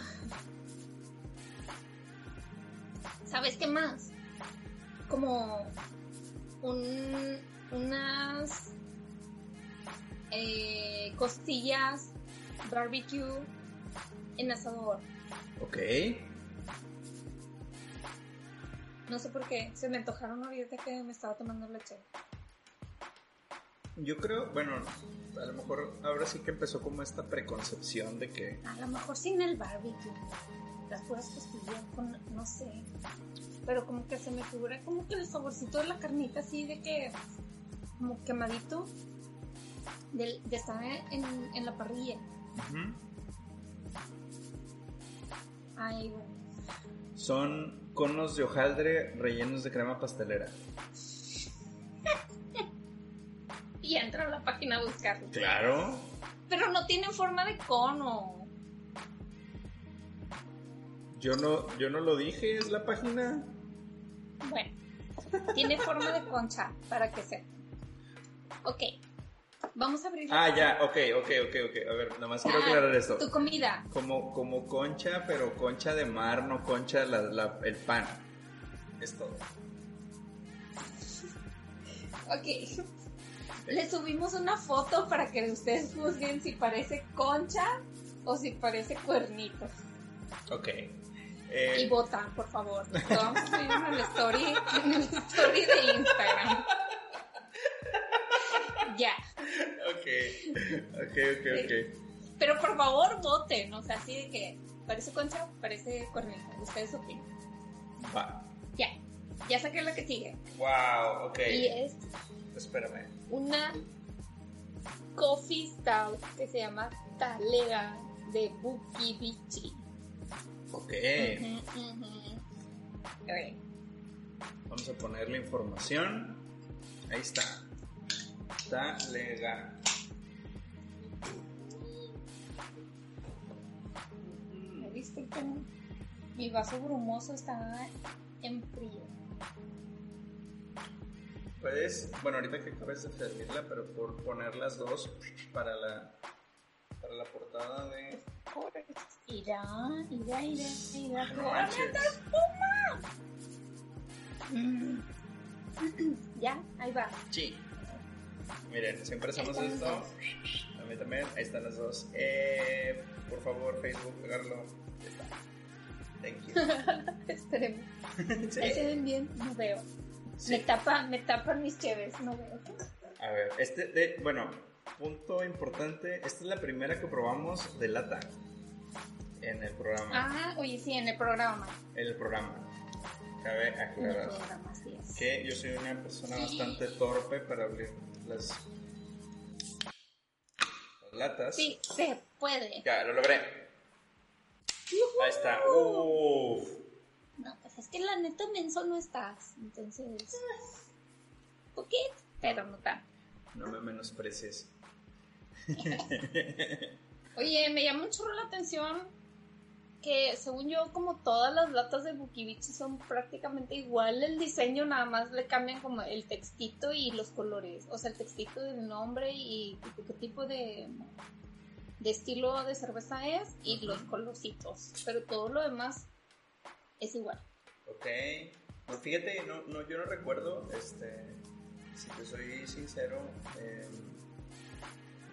¿sabes qué más? Como un, unas eh, costillas barbecue en asador. ok. No sé por qué, se me antojaron ahorita que me estaba tomando leche. Yo creo, bueno, a lo mejor ahora sí que empezó como esta preconcepción de que... A lo mejor sin el barbecue. Las puras costillas con, no sé. Pero como que se me figura como que el saborcito de la carnita así de que, como quemadito, de, de estar en, en la parrilla. Ujú. Ay, bueno. Son conos de hojaldre rellenos de crema pastelera. Y entra a la página a buscarlo. Claro. Pero no tienen forma de cono. Yo no, yo no lo dije, es la página. Bueno, tiene forma de concha, para que sepa. Ok, vamos a abrir. Ah, ya, ok, ok, ok, ok. A ver, nada más quiero Ah, aclarar esto. Tu comida. Como, como concha, pero concha de mar, no concha la, la- el pan. Es todo. Ok. Le subimos una foto para que ustedes juzguen si parece concha o si parece cuernito. Ok. Y Eh, votan, por favor. Lo vamos a subir en el story, en el story de Instagram. Ya. ok, ok, ok, ok. Pero por favor voten. O sea, así de que parece concha o parece cuernito. Ustedes opinan. Va. Ya. Ya saqué la que sigue. Wow, ok. Y es Espérame. una coffee stout que se llama Talega de Buki Bichi. Ok. Ujú, ujú. Ok. Vamos a poner la información. Ahí está. Me disculpen, mi vaso brumoso está en frío. Puedes, bueno, ahorita que acabes de servirla, pero por poner las dos para la, para la portada de. Irá, irá, irá, irá. No. Mm. Ya, ahí va. Sí. Miren, siempre hacemos esto. las A mí también, ahí están las dos. Eh, por favor, Facebook, pegarlo. Thank you. Esperemos. Sí. Ahí se ven bien, no veo. Sí. Me tapa, me tapan mis cheves, no veo. A ver, este, de, bueno, punto importante. Esta es la primera que probamos de lata en el programa. Ah, oye, sí, en el programa. En el programa. Cabe aclarar programa, es. que yo soy una persona bastante torpe para abrir las, las latas. Sí, se puede. Ya, lo logré. Ahí está. Uf. Es que la neta menso no estás. Entonces. Poquito, pero no tanto. No me menosprecies. Oye, me llama un chorro la atención que según yo como todas las latas de Bukibichi son prácticamente igual el diseño, nada más le cambian como el textito y los colores, o sea, el textito del nombre y qué tipo de, de estilo de cerveza es y los colorcitos, pero todo lo demás es igual. Ok, no, fíjate, no, no, yo no recuerdo, este, si te soy sincero, eh,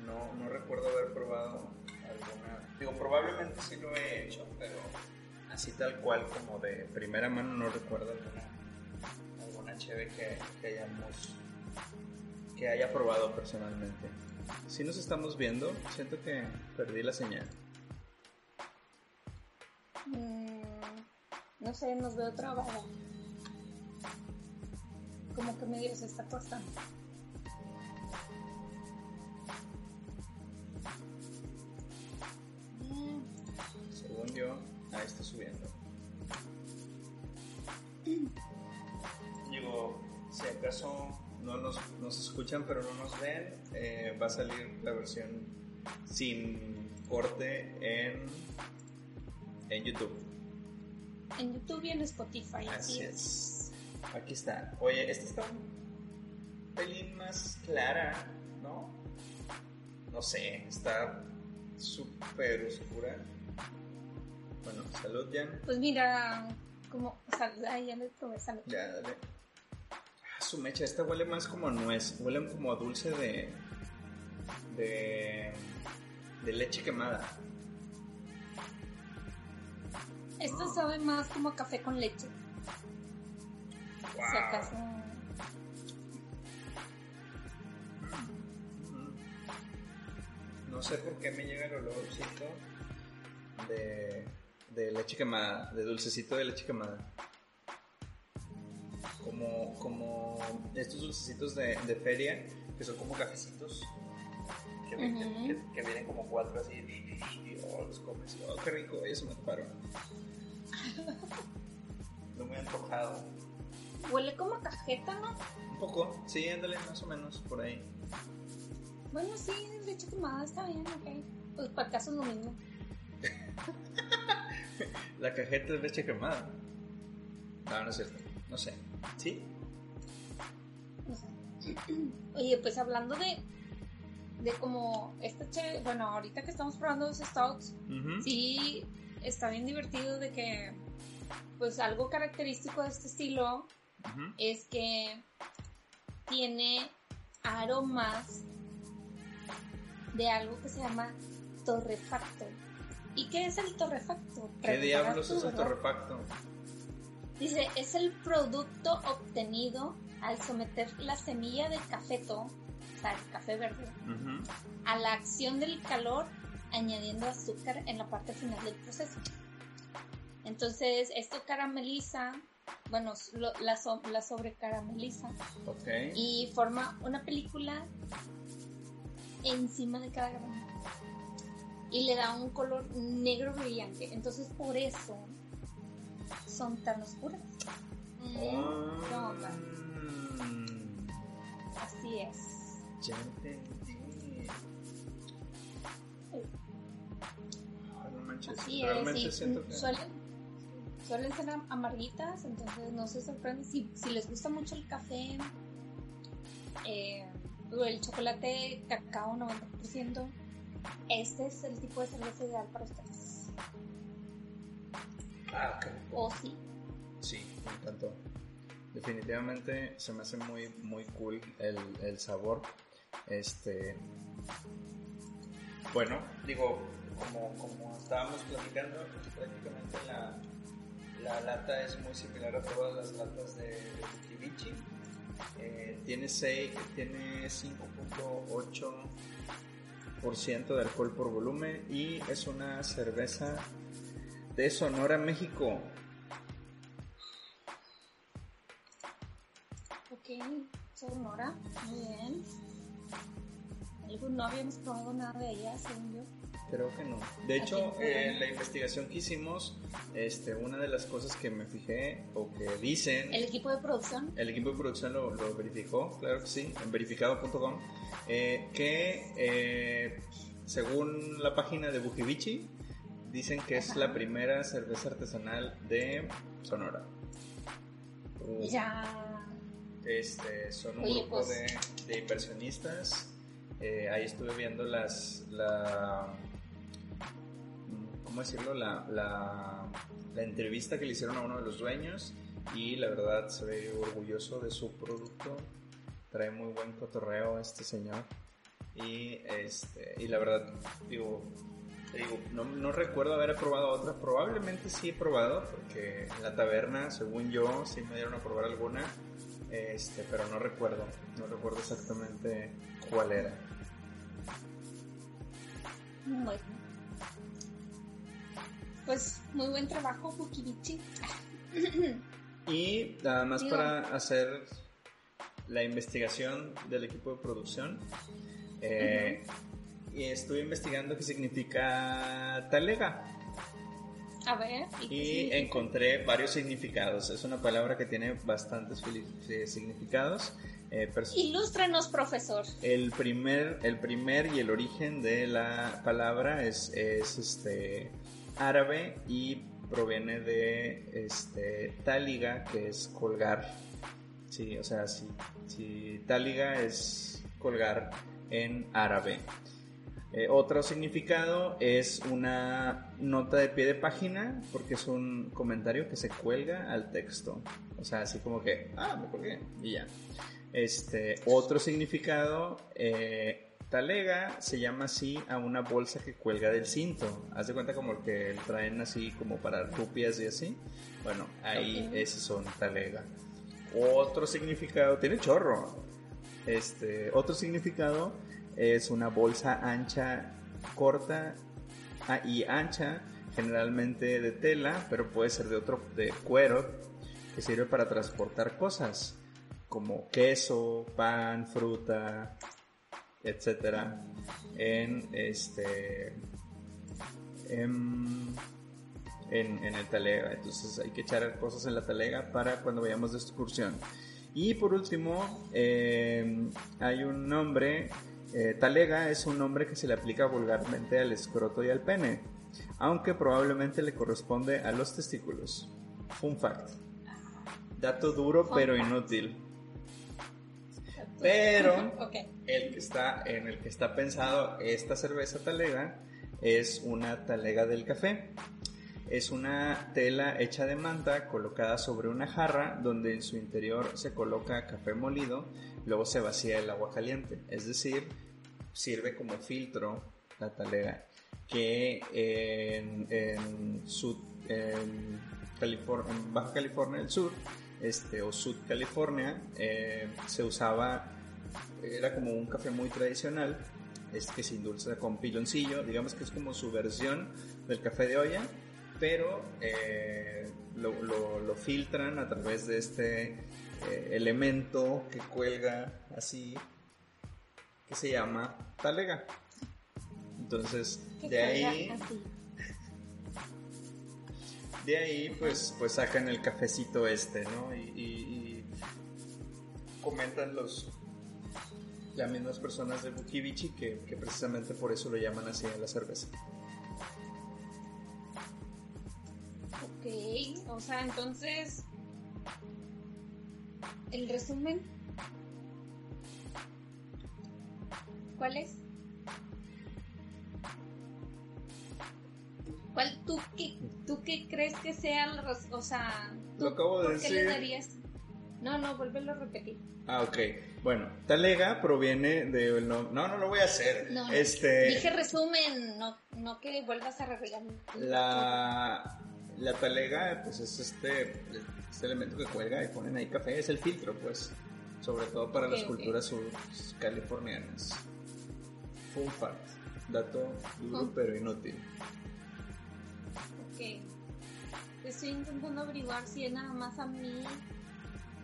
no, no recuerdo haber probado alguna. Digo, probablemente sí lo he hecho, pero así tal cual como de primera mano no recuerdo alguna, alguna cheve que, que hayamos. que haya probado personalmente. Si nos estamos viendo, siento que perdí la señal. Mm, no sé, nos veo trabado. Como que medio se está costando. Según yo, ahí está subiendo. Digo, si acaso no nos, nos escuchan pero no nos ven, eh, va a salir la versión sin corte en, en YouTube. En YouTube y en Spotify. Así es. Aquí está. Oye, esta está un pelín más clara, ¿no? No sé, está súper oscura. Bueno, salud, Jan. Pues mira, como. Salud, ay, ya le probé salud. Ya, dale. Ah, su mecha, esta huele más como a nuez. Huele como a dulce de. de. de leche quemada. Esto sabe más como a café con leche. Si acaso. No sé por qué me llega el olorcito de, de leche quemada, de dulcecito de leche quemada. Como, como estos dulcecitos de, de feria, que son como cafecitos. Que, vienen- Ujú. que- que vienen como cuatro así. Y oh, los comes. Oh, qué rico, eso me paro. No me he antojado. Huele como a cajeta, ¿no? Un poco, sí, ándale, más o menos, por ahí. Bueno, sí, leche quemada está bien, ok. Pues para acá es lo mismo. La cajeta de leche quemada. No, no es cierto. No sé. ¿Sí? No sé. Oye, pues hablando de. De como esta che, bueno, ahorita que estamos probando los stouts, Ujú. sí está bien divertido de que, pues algo característico de este estilo es que tiene aromas de algo que se llama torrefacto. ¿Y qué es el torrefacto? ¿Qué diablos es el torrefacto? Dice, es el producto obtenido al someter la semilla del cafeto, el café verde, a la acción del calor añadiendo azúcar en la parte final del proceso. Entonces, esto carameliza, bueno, lo- la, so- la sobrecarameliza y forma una película encima de cada grano. Y le da un color negro brillante. Entonces, por eso son tan oscuras. Mm, ¿qué onda? Mm, Así es. Ya entendí. No manches. Así Realmente es. siento que. suelen, suelen ser am- amarguitas, entonces no se sorprenden. Si, si les gusta mucho el café, eh, o el chocolate cacao 90%, este es el tipo de cerveza ideal para ustedes. Ah, qué rico. O sí. Sí, me encantó. Definitivamente se me hace muy, muy cool el, el sabor. Este. Bueno, digo, como, como estábamos platicando, prácticamente la, la lata es muy similar a todas las latas de, de Bukibichi. Eh, tiene, seis- tiene 5.8% de alcohol por volumen y es una cerveza de Sonora, México. Ok, Sonora, muy bien. Algo- No habíamos probado nada de allá, según yo. Creo que no. De hecho, en la investigación que hicimos, este, una de las cosas que me fijé o que dicen... ¿El equipo de producción? El equipo de producción lo, verificó, claro que sí, en verificado.com, eh, que eh, según la página de Bukibichi, dicen que es la primera cerveza artesanal de Sonora. ya. Este, son un grupo pues de, de, inversionistas. Eh, ahí estuve viendo las, la, ¿cómo decirlo? La, la, la, entrevista que le hicieron a uno de los dueños y la verdad se ve orgulloso de su producto. Trae muy buen cotorreo este señor. Y, este, y la verdad, digo, digo no, no, recuerdo haber probado otra. Probablemente sí he probado, porque en la taberna, según yo, sí me dieron a probar alguna. Este, pero no recuerdo, no recuerdo exactamente cuál era. Bueno. Pues muy buen trabajo, Fukibichi. y nada más para hacer la investigación del equipo de producción. Eh, y estuve investigando qué significa talega. A ver. Y, encontré varios significados. Es una palabra que tiene bastantes eh, significados. Eh, Ilústranos, profesor. El primer, el primer y el origen de la palabra es, es este árabe y proviene de este, táliga, que es colgar. Sí, o sea, si, si táliga es colgar en árabe. Eh, otro significado es una nota de pie de página, porque es un comentario que se cuelga al texto. O sea, así como que, ah, me colgué, y ya. Este, otro significado, eh, talega se llama así a una bolsa que cuelga del cinto. Haz de cuenta como el que traen así como para rupias y así. Bueno, ahí esos son talega. Otro significado, tiene chorro. Este, otro significado es una bolsa ancha, corta ah, y ancha, generalmente de tela, pero puede ser de otro, de cuero, que sirve para transportar cosas como queso, pan, fruta, etcétera, en este en, el talega. Entonces hay que echar cosas en la talega para cuando vayamos de excursión. Y por último, eh, hay un nombre, eh, talega es un nombre que se le aplica vulgarmente al escroto y al pene, aunque probablemente le corresponde a los testículos. Fun fact. Dato duro pero inútil. Pero el que está, en el que está pensado esta cerveza talega es una talega del café. Es una tela hecha de manta colocada sobre una jarra donde en su interior se coloca café molido, luego se vacía el agua caliente. Es decir, sirve como filtro la talega que en, Baja California del Sur este, o Sud California, eh, se usaba, era como un café muy tradicional, es que se endulza con piloncillo, digamos que es como su versión del café de olla, pero eh, lo, filtran a través de este eh, elemento que cuelga así, que se llama talega. Entonces, de ahí de ahí pues, pues sacan el cafecito este, ¿no? Y, comentan los las mismas personas de Bukivichi que, que precisamente por eso lo llaman así a la cerveza. Ok, o sea, entonces, el resumen, ¿cuál es? ¿Cuál tú qué, tú qué crees que sea o sea, lo acabo de ¿por decir. qué le darías? No, no, vuélvelo a repetir. Ah, ok. Bueno, talega proviene de no, no, no lo voy a hacer. No, este dije resumen, no, no que vuelvas a revelar. La la talega pues es este, este elemento que cuelga y ponen ahí café, es el filtro, pues, sobre todo para las culturas californianas. Fun fact, dato duro pero inútil. Estoy intentando averiguar si es nada más a mí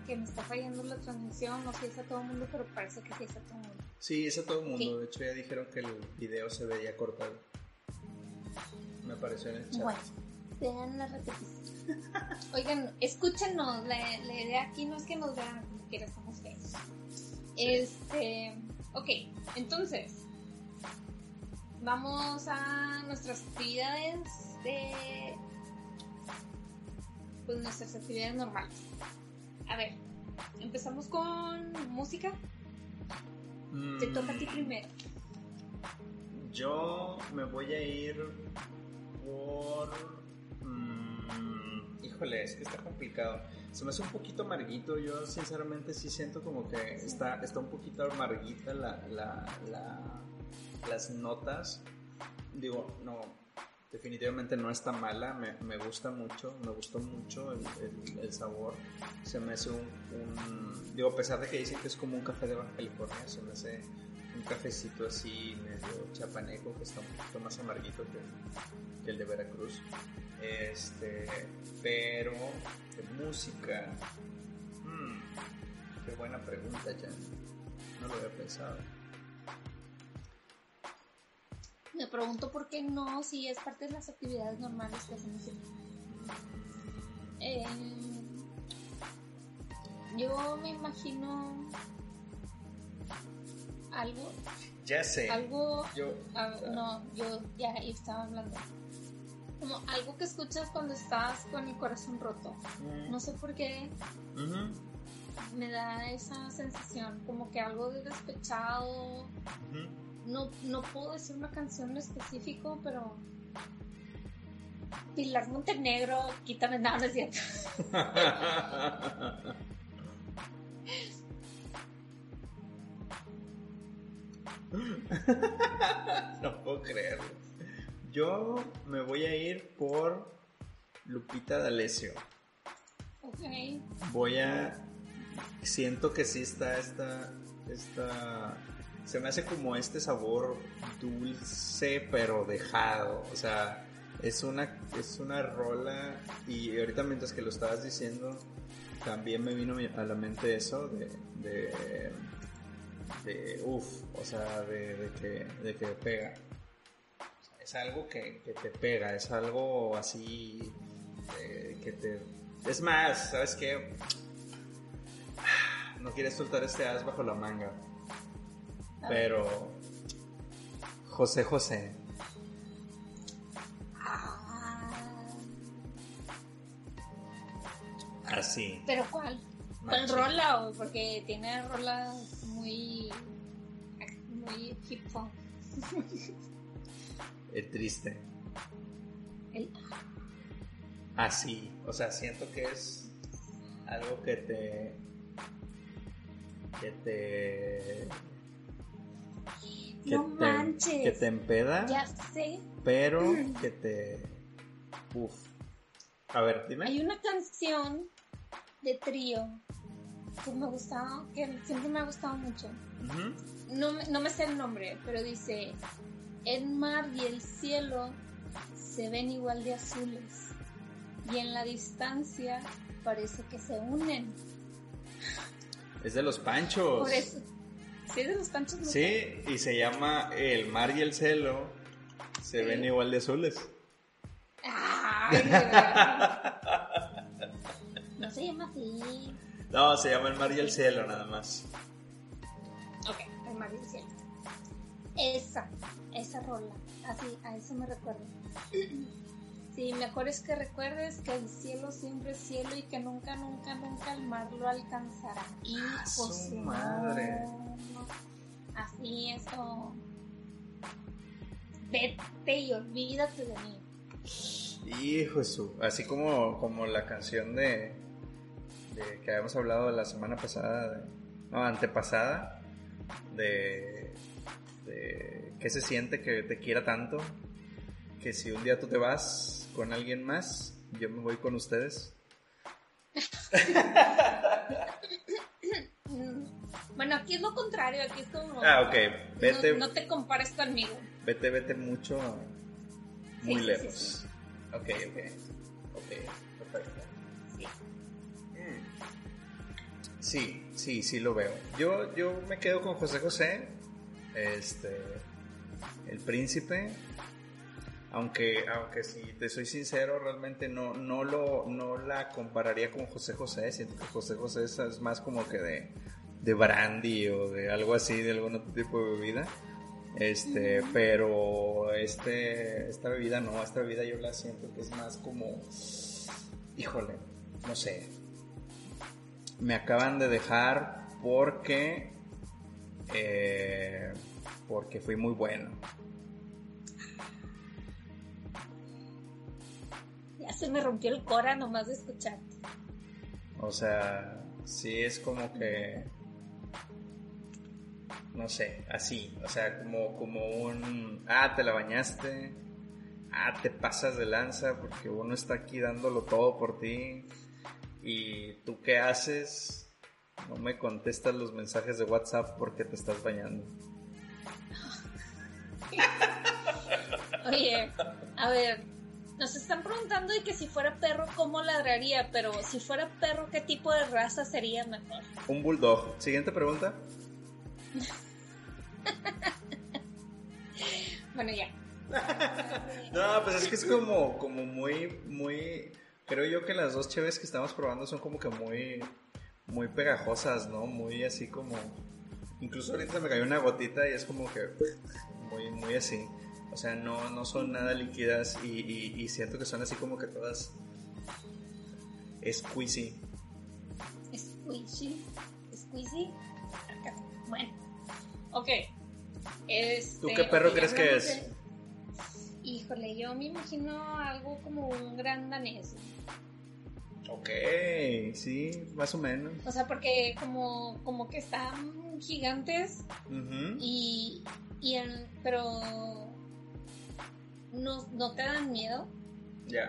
que me está fallando la transmisión o si es a todo el mundo, pero parece que sí es a todo el mundo. Sí, es a todo el mundo. De hecho, ya dijeron que el video se veía cortado. Me apareció en el chat. Bueno, vean la repetición. Oigan, escúchenos. La, la idea aquí no es que nos vean como quiera, somos feos. Este. Ok, entonces. Vamos a nuestras actividades de. Pues nuestras actividades normales. A ver, empezamos con música. Te toca a ti Mm, primero. Yo me voy a ir por. Es que está complicado. Se me hace un poquito amarguito. Yo, sinceramente, sí siento como que está, está un poquito amarguita la, la, la- las notas. Digo, no, definitivamente no está mala. Me, me gusta mucho, me gustó mucho el sabor. Se me hace un, un- Digo, a pesar de que dicen que es como un café de Baja California, se me hace un cafecito así medio chapaneco que está un poquito más amarguito que, el de Veracruz. Este, pero música. hmm, qué buena pregunta, ya. No lo había pensado. Me pregunto por qué no, si es parte de las actividades normales que hacemos siempre. Eh, yo me imagino algo, Ya sé. algo, Yo. ah, no, yo ya estaba hablando. Como algo que escuchas cuando estás con el corazón roto. mm, No sé por qué me da esa sensación, como que algo de despechado. No, no puedo decir una canción en específico, pero. Pilar Montenegro, quítame nada, no es cierto. no puedo creerlo. Yo me voy a ir por Lupita D'Alessio. Ok. Voy a. Siento que sí está esta. esta. Se me hace como este sabor dulce pero dejado. O sea, es una, es una rola. Y ahorita mientras que lo estabas diciendo, también me vino a la mente eso de. de, de uff, o sea, de, de que, de que pega. Es algo que, que te pega, es algo así eh, que te... Es más, ¿sabes qué? No quieres soltar este as bajo la manga. Pero... José José. Ah, Así. ¿Pero cuál? ¿Cuál Machín. rola? Porque tiene rolas muy. muy hip hop. El triste. El- Así. O sea, siento que es algo que te... Que te... Que no te, manches. que te empeda. Ya sé. pero que te... Uf. A ver, dime. Hay una canción de trío que me gustaba, que siempre me ha gustado mucho. No, me- no me sé el nombre, pero dice, el mar y el cielo se ven igual de azules y en la distancia parece que se unen. Es de los panchos. Por eso, ¿sí es de los panchos? no sé? Sí, y se llama El mar y el cielo. Se Sí. ven igual de azules. Ay. No se llama así. No, se llama El mar y el cielo nada más. Ok, el mar y el cielo. Esa, esa rola. Así, a eso me recuerdo. Sí, mejor es que recuerdes que el cielo siempre es cielo y que nunca, nunca, nunca el mar lo alcanzará. Ah, su madre. Así eso. Vete y olvídate de mí. Hijo de su. Así como, como la canción de, de que habíamos hablado la semana pasada, de- no, antepasada, de, de qué se siente que te quiera tanto, que si un día tú te vas con alguien más, yo me voy con ustedes. Bueno, aquí es lo contrario, aquí es como... Ah, ok, vete, No, no te compares conmigo. vete, vete mucho, muy Sí, sí, lejos. sí, Ok, ok, ok, perfecto. Sí, sí, sí lo veo. Yo, yo me quedo con José José, este, el príncipe, Aunque, aunque si te soy sincero, realmente no, no, lo, no la compararía con José José. Siento que José José es más como que de, de brandy o de algo así, de algún otro tipo de bebida. Este, pero este, esta bebida no, esta bebida yo la siento que es más como, híjole, no sé. Me acaban de dejar porque, eh, porque fui muy bueno. Ya se me rompió el cora nomás de escucharte. O sea, sí es como que no sé, así, o sea, como, como un, ah, te la bañaste, ah, te pasas de lanza porque uno está aquí dándolo todo por ti y tú qué haces, no me contestas los mensajes de WhatsApp porque te estás bañando. Oye, a ver, nos están preguntando de que si fuera perro, ¿cómo ladraría? Pero si fuera perro, ¿qué tipo de raza sería mejor? Un bulldog. Siguiente pregunta. bueno, ya. no, pues es que es como, como muy, muy. Creo yo que las dos cheves que estamos probando son como que muy, muy pegajosas, ¿no? Muy así como. Incluso ahorita me cayó una gotita y es como que muy, muy así. O sea, no, no son nada líquidas y, y, siento que son así como que todas squeezy. Squeezy. Squeezy. Bueno. Ok. Este, ¿Tú qué perro crees que es? Híjole, yo me imagino algo como un gran danés. Ok, sí, más o menos. O sea, porque como, como que están gigantes y, y pero no, no te dan miedo. Ya.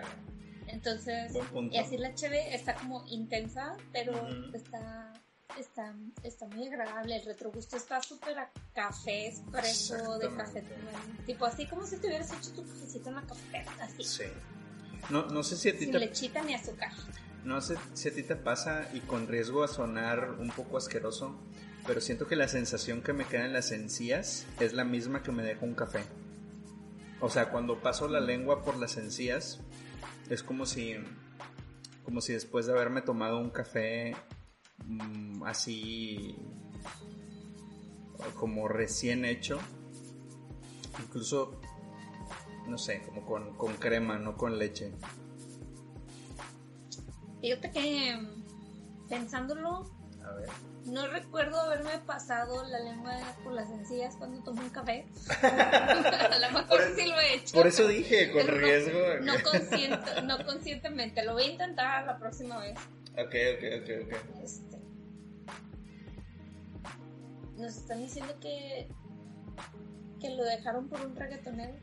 Entonces, y así la cheve está como intensa, pero está está, está muy agradable. El retrogusto está súper a café expreso de café. Tipo así como si te hubieras hecho tu cafecito en la cafetera. Así. Sí. No, no sé si a ti Sin lechita ni azúcar. No sé si a ti te pasa y con riesgo a sonar un poco asqueroso, pero siento que la sensación que me queda en las encías es la misma que me deja un café. O sea, cuando paso la lengua por las encías, es como si, como si después de haberme tomado un café Mm, así como recién hecho. Incluso, no sé, como con, crema, no con leche. Fíjate que pensándolo, no recuerdo haberme pasado la lengua por las encías cuando tomé un café. A lo mejor sí lo he hecho. Por eso dije, con riesgo. No, no conscientemente, lo voy a intentar la próxima vez. Ok, ok, ok, ok. Este, nos están diciendo que, que lo dejaron por un reggaetonero.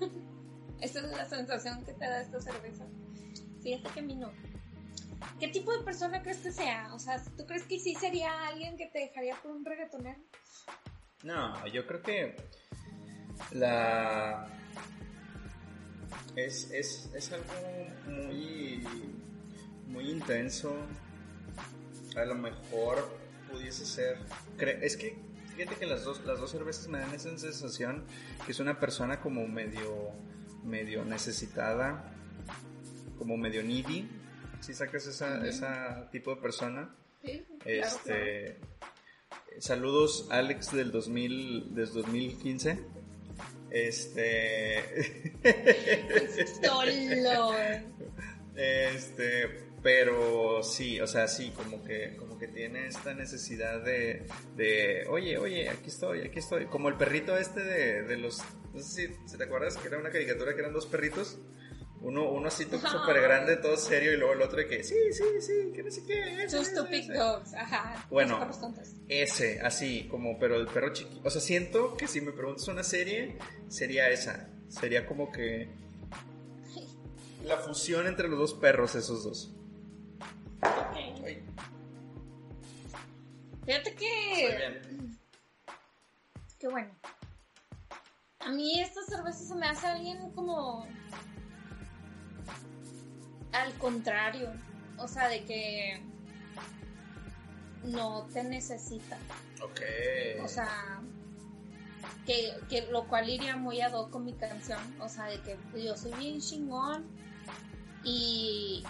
Esa es la sensación que te da esta cerveza. Fíjate que a mí no. ¿Qué tipo de persona crees que sea? O sea, ¿tú crees que sí sería alguien que te dejaría por un reggaetonero? No, yo creo que la... Es, es, es algo muy, muy intenso. A lo mejor pudiese ser. Es que fíjate que las dos, las dos cervezas me dan esa sensación que es una persona como medio, medio necesitada, como medio needy. Si sacas esa, esa tipo de persona. este, Saludos Alex del 2000, del 2015. Este. este, pero sí, o sea, sí, como que, como que tiene esta necesidad de, de, oye, oye, aquí estoy, aquí estoy. Como el perrito este de, de los, no sé si, te acuerdas que era una caricatura que eran dos perritos. Uno, uno así súper grande, todo serio, y luego el otro de que, sí, sí, sí, que no sé qué. Two stupid dogs, ajá. Bueno, ese, así, como, pero el perro chiquito. O sea, siento que si me preguntas una serie, sería esa. Sería como que la fusión entre los dos perros, esos dos. Fíjate que. Qué bueno. A mí esta cerveza se me hace alguien como. Al contrario. O sea, de que. No te necesita. Ok. O sea. que, que lo cual iría muy ad hoc con mi canción, o sea, de que yo soy bien chingón y,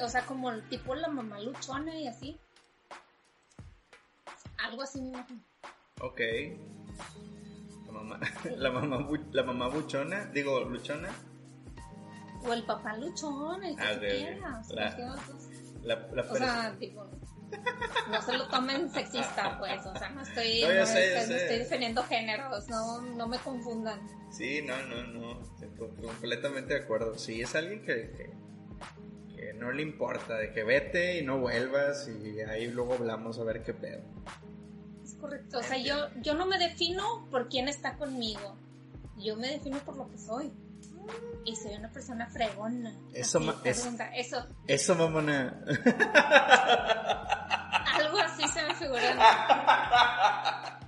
o sea, como el tipo la mamá luchona y así. Algo así me imagino. Ok. La mamá, la mamá, la mamá buchona, digo, luchona. O el papá luchón, el que Ah, tú quieras. La-. La, la O sea, tipo, no se lo tomen sexista, pues, o sea, no estoy, No, yo no, sé, yo estoy- no sé. estoy defendiendo géneros, no, no me confundan. Sí, no, no, no. estoy co- completamente de acuerdo. Sí, es alguien que, que, que no le importa, de que vete y no vuelvas y ahí luego hablamos a ver qué pedo. Correcto, o sea, yo, yo no me defino por quién está conmigo, yo me defino por lo que soy. Y soy una persona fregona. Eso Así, ma- es- pregunta, eso, Eso, mamona. algo así se me figura.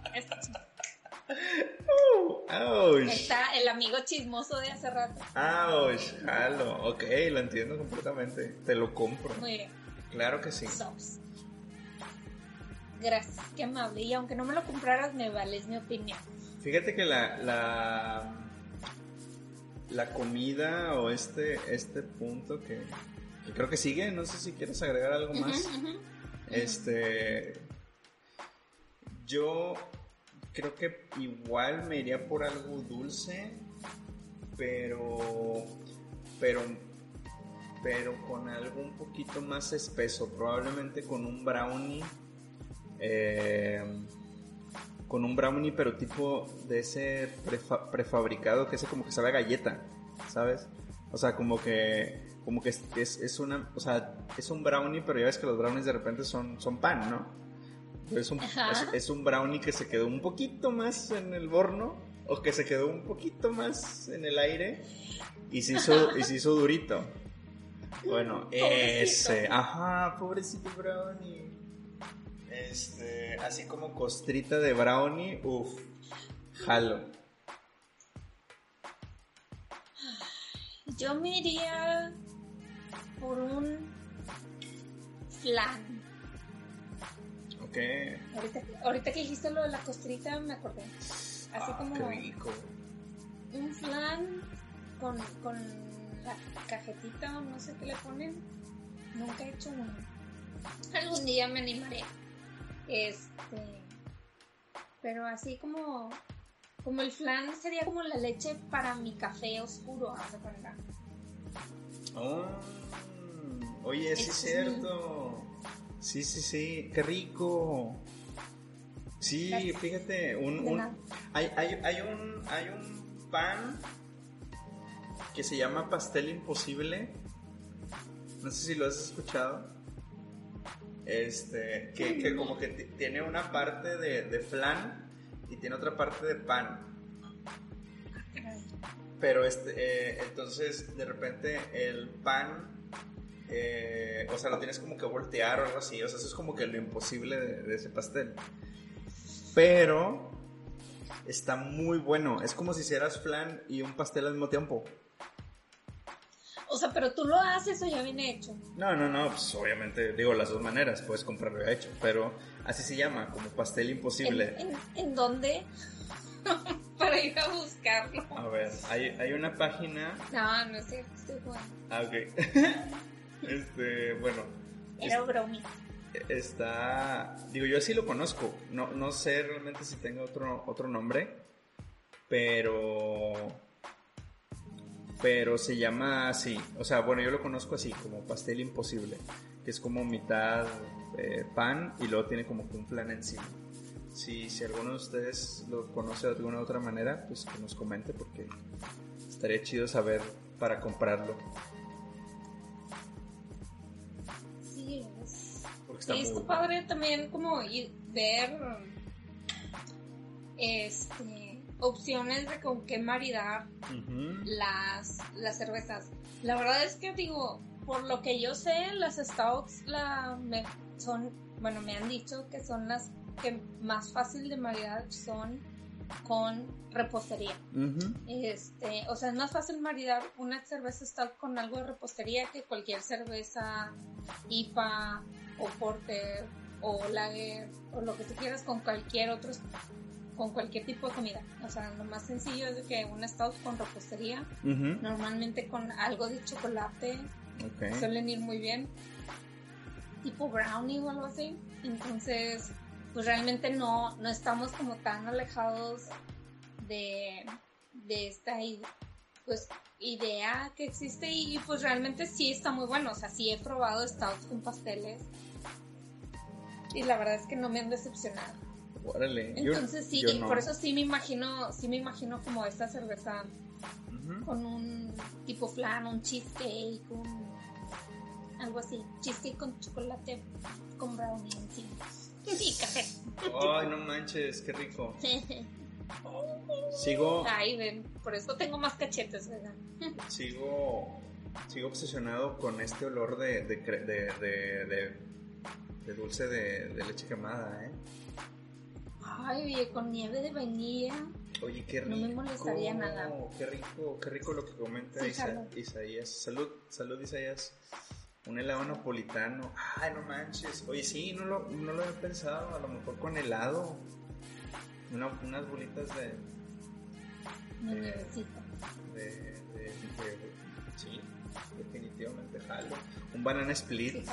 Ouch. Está el amigo chismoso de hace rato. Ouch. Jalo. Ok, lo entiendo completamente. Te lo compro. Muy bien. Claro que sí. Sops. Gracias, qué amable. Y aunque no me lo compraras, me vale, es mi opinión. Fíjate que la, la, la comida o este, este punto que, que creo que sigue, no sé si quieres agregar algo más. Este, yo creo que igual me iría por algo dulce, pero, pero, pero con algo un poquito más espeso, probablemente con un brownie, eh, con un brownie, pero tipo de ese prefa- prefabricado que ese como que sabe a galleta, ¿sabes? O sea, como que como que es, es, es una, o sea, es un brownie, pero ya ves que los brownies de repente son, son pan, ¿no? Es un, es un brownie que se quedó un poquito más en el horno o que se quedó un poquito más en el aire y se hizo, y se hizo durito. Bueno, Pobrecito. ese, ajá, pobrecito brownie. Este, así como costrita de brownie, uff, jalo. Yo me iría por un flan. Ok. Ahorita, ahorita que dijiste lo de la costrita, me acordé. Así Ah, como qué rico. un flan con, con la cajetita o no sé qué le ponen. Nunca he hecho uno. Algún día me animaré. Este. Pero así como. Como el flan sería como la leche para mi café oscuro, cuenta. Oh, oye, sí es cierto. Sí, sí, sí, qué rico. Sí, Gracias. fíjate, un, hay, hay, hay un, hay un pan que se llama pastel imposible. No sé si lo has escuchado. Este, que, que como que tiene una parte de, de flan y tiene otra parte de pan. Pero este, eh, entonces de repente el pan, eh, o sea, lo tienes como que voltear o algo así. O sea, eso es como que lo imposible de ese pastel. Pero está muy bueno. Es como si hicieras flan y un pastel al mismo tiempo. O sea, pero tú lo haces o ya viene hecho. No, no, no, pues obviamente digo las dos maneras. Puedes comprarlo ya hecho, pero así se llama, como pastel ¿En, imposible. en, en dónde? Para ir a buscarlo. A ver, hay, hay una página. No, no es cierto, estoy jugando. Ah, ok. este, bueno. Era bromi. está digo yo así lo conozco no, no sé realmente si tenga otro otro nombre pero pero se llama así. O sea bueno yo lo conozco así como pastel imposible que es como mitad eh, pan y luego tiene como que un flan encima. Si, si alguno de ustedes lo conoce de alguna otra manera pues que nos comente porque estaría chido saber para comprarlo. Sí, es. está Sí, está padre también como ir, ver este opciones de con qué maridar las, las cervezas. La verdad es que digo, por lo que yo sé, las stouts la, me- son, bueno, me han dicho que son las que más fácil de maridar son con repostería. Este, o sea, es más fácil maridar una cerveza stout con algo de repostería que cualquier cerveza IPA o porter o lager o lo que tú quieras con cualquier otro con cualquier tipo de comida. O sea, lo más sencillo es que un stout con repostería, normalmente con algo de chocolate, Ok. suelen ir muy bien. Tipo brownie o algo así. Entonces, pues realmente no, no estamos como tan alejados de, de esta pues, idea que existe y pues realmente sí está muy bueno. O sea, sí he probado stouts con pasteles. Y la verdad es que no me han decepcionado. Órale. Yo- Entonces sí, yo no. por eso sí me imagino, sí me imagino como esta cerveza con un tipo flan, un cheesecake, un algo así, cheesecake con chocolate con brownie encima. Y café. Ay, no manches, qué rico. Sigo, Ay, ven, por eso tengo más cachetes, ¿verdad? sigo, sigo obsesionado con este olor de, de, de, de, de- dulce de leche quemada, ¿eh? Ay, oye, con nieve de vainilla. Oye, qué rico. No me molestaría nada. Qué rico, qué rico lo que comenta Sí, Isa-. Isaías. Salud, salud Isaías. Un helado napolitano. Ay, no manches. Oye, sí, no lo, no lo había pensado. A lo mejor con helado. Una- unas bolitas de, de, de- de- Sí, definitivamente jalo. Un banana split. Sí.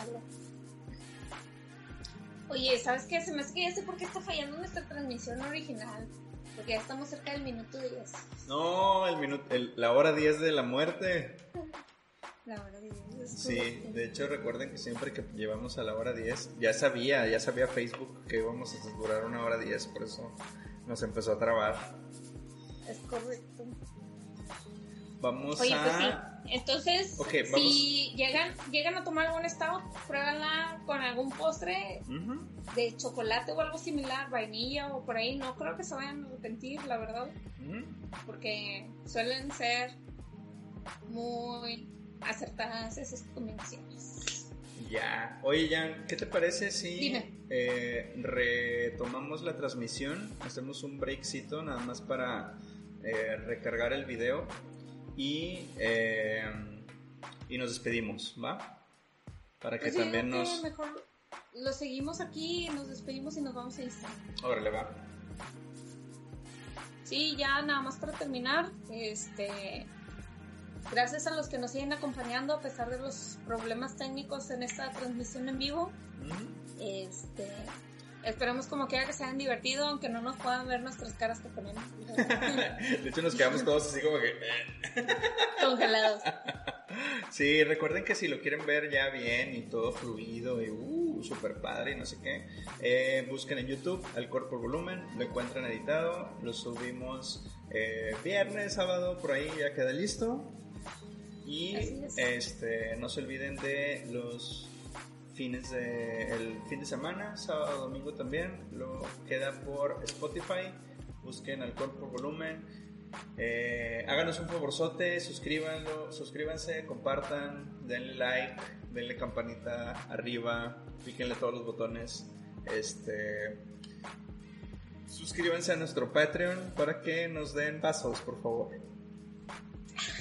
Oye, ¿sabes qué? Se me hace que ya sé por qué está fallando nuestra transmisión original. Porque ya estamos cerca del minuto 10. No, el minuto, el- la hora 10 de la muerte. La hora de 10. es Sí, de hecho recuerden que siempre que llevamos a la hora 10, ya sabía, ya sabía Facebook que íbamos a durar una hora 10, por eso nos empezó a trabar. Es correcto. Vamos Oye, a... pues sí. Entonces, si llegan, llegan a tomar algún stout, pruébanla con algún postre de chocolate o algo similar, vainilla o por ahí. No creo que se vayan a arrepentir, la verdad, porque suelen ser muy acertadas esas combinaciones. Ya. Oye, Jan, ¿qué te parece si eh, retomamos la transmisión? Hacemos un breakcito nada más para eh, recargar el video y, eh, y nos despedimos, ¿va? Para que Pues yo también que nos... mejor lo seguimos aquí, nos despedimos y nos vamos a Instagram. Órale, va. Sí, ya nada más para terminar, este, gracias a los que nos siguen acompañando a pesar de los problemas técnicos en esta transmisión en vivo. Este, esperemos como quiera que se hayan divertido, aunque no nos puedan ver nuestras caras que ponemos De hecho, nos quedamos todos así como que... eh. congelados. Sí, recuerden que si lo quieren ver ya bien y todo fluido y uh, super padre y no sé qué, eh, busquen en YouTube al Cuerpo Volumen, lo encuentran editado, lo subimos eh, viernes, sábado, por ahí ya queda listo. Y es. este, no se olviden de los fines de el fin de semana, sábado, domingo también, lo queda por Spotify, busquen al Cuerpo Volumen. Eh, háganos un favorzote, suscríbanlo, suscríbanse, compartan, denle like, denle campanita arriba, píquenle todos los botones. Este suscríbanse a nuestro Patreon para que nos den pasos, por favor.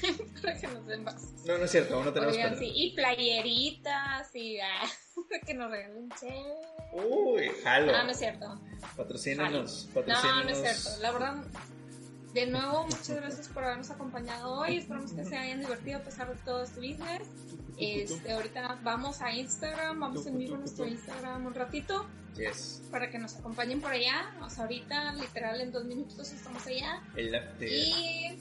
para que nos den más. No, no es cierto, aún no tenemos Oigan, sí, y playeritas y ah, que nos regalen chévere. Uy, jalo. Ah, no es cierto. Patrocínenos, No, patrocínenos. no es cierto. La verdad, de nuevo, muchas gracias por habernos acompañado hoy. Esperamos que se hayan divertido a pesar de todo este business. Este, ahorita vamos a Instagram, vamos en vivo a nuestro Instagram un ratito Yes, para que nos acompañen por allá. O sea, ahorita, literal, en dos minutos estamos allá. el after. Y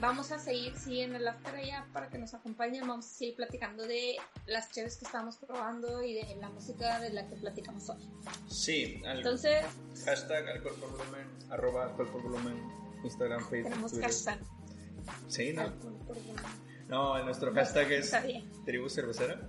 vamos a seguir, sí, en el after allá para que nos acompañen. Vamos a seguir platicando de las chaves que estamos probando y de la música de la que platicamos hoy. Sí, al Entonces, hashtag al cuerpo volumen, arroba cuerpo volumen, Instagram, Facebook, tenemos Twitter. hashtag. Sí, ¿no? Alcohol por. No, nuestro hashtag es tribu cervecera.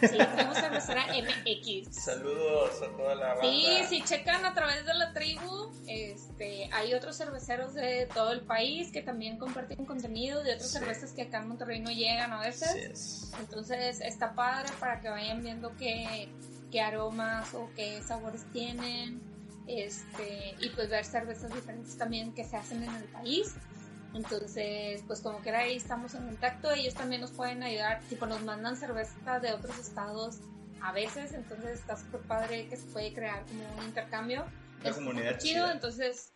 Sí, tenemos cervecera MX. Saludos a toda la banda. Sí, si checan a través de la tribu, este, hay otros cerveceros de todo el país que también comparten contenido de otras Sí. cervezas que acá en Monterrey no llegan a veces. Entonces está padre para que vayan viendo qué, qué aromas o qué sabores tienen. Este, y pues ver cervezas diferentes también que se hacen en el país. Entonces, pues como que ahí estamos en contacto, ellos también nos pueden ayudar, tipo nos mandan cerveza de otros estados a veces, entonces está súper padre que se puede crear como un intercambio. La comunidad chido, chida. entonces,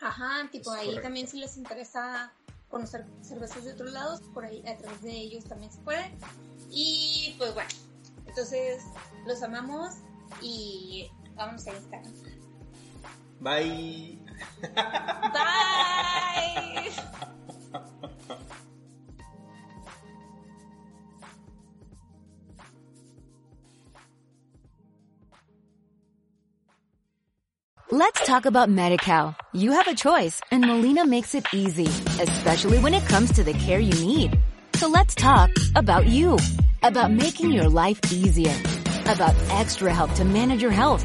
ajá, tipo Es ahí correcto. también si les interesa conocer cervezas de otros lados, por ahí a través de ellos también se puede. Y pues bueno, entonces los amamos y vámonos a Instagram. Bye. Bye. Let's talk about MediCal. You have a choice and Molina makes it easy, especially when it comes to the care you need. So let's talk about you, about making your life easier, about extra help to manage your health.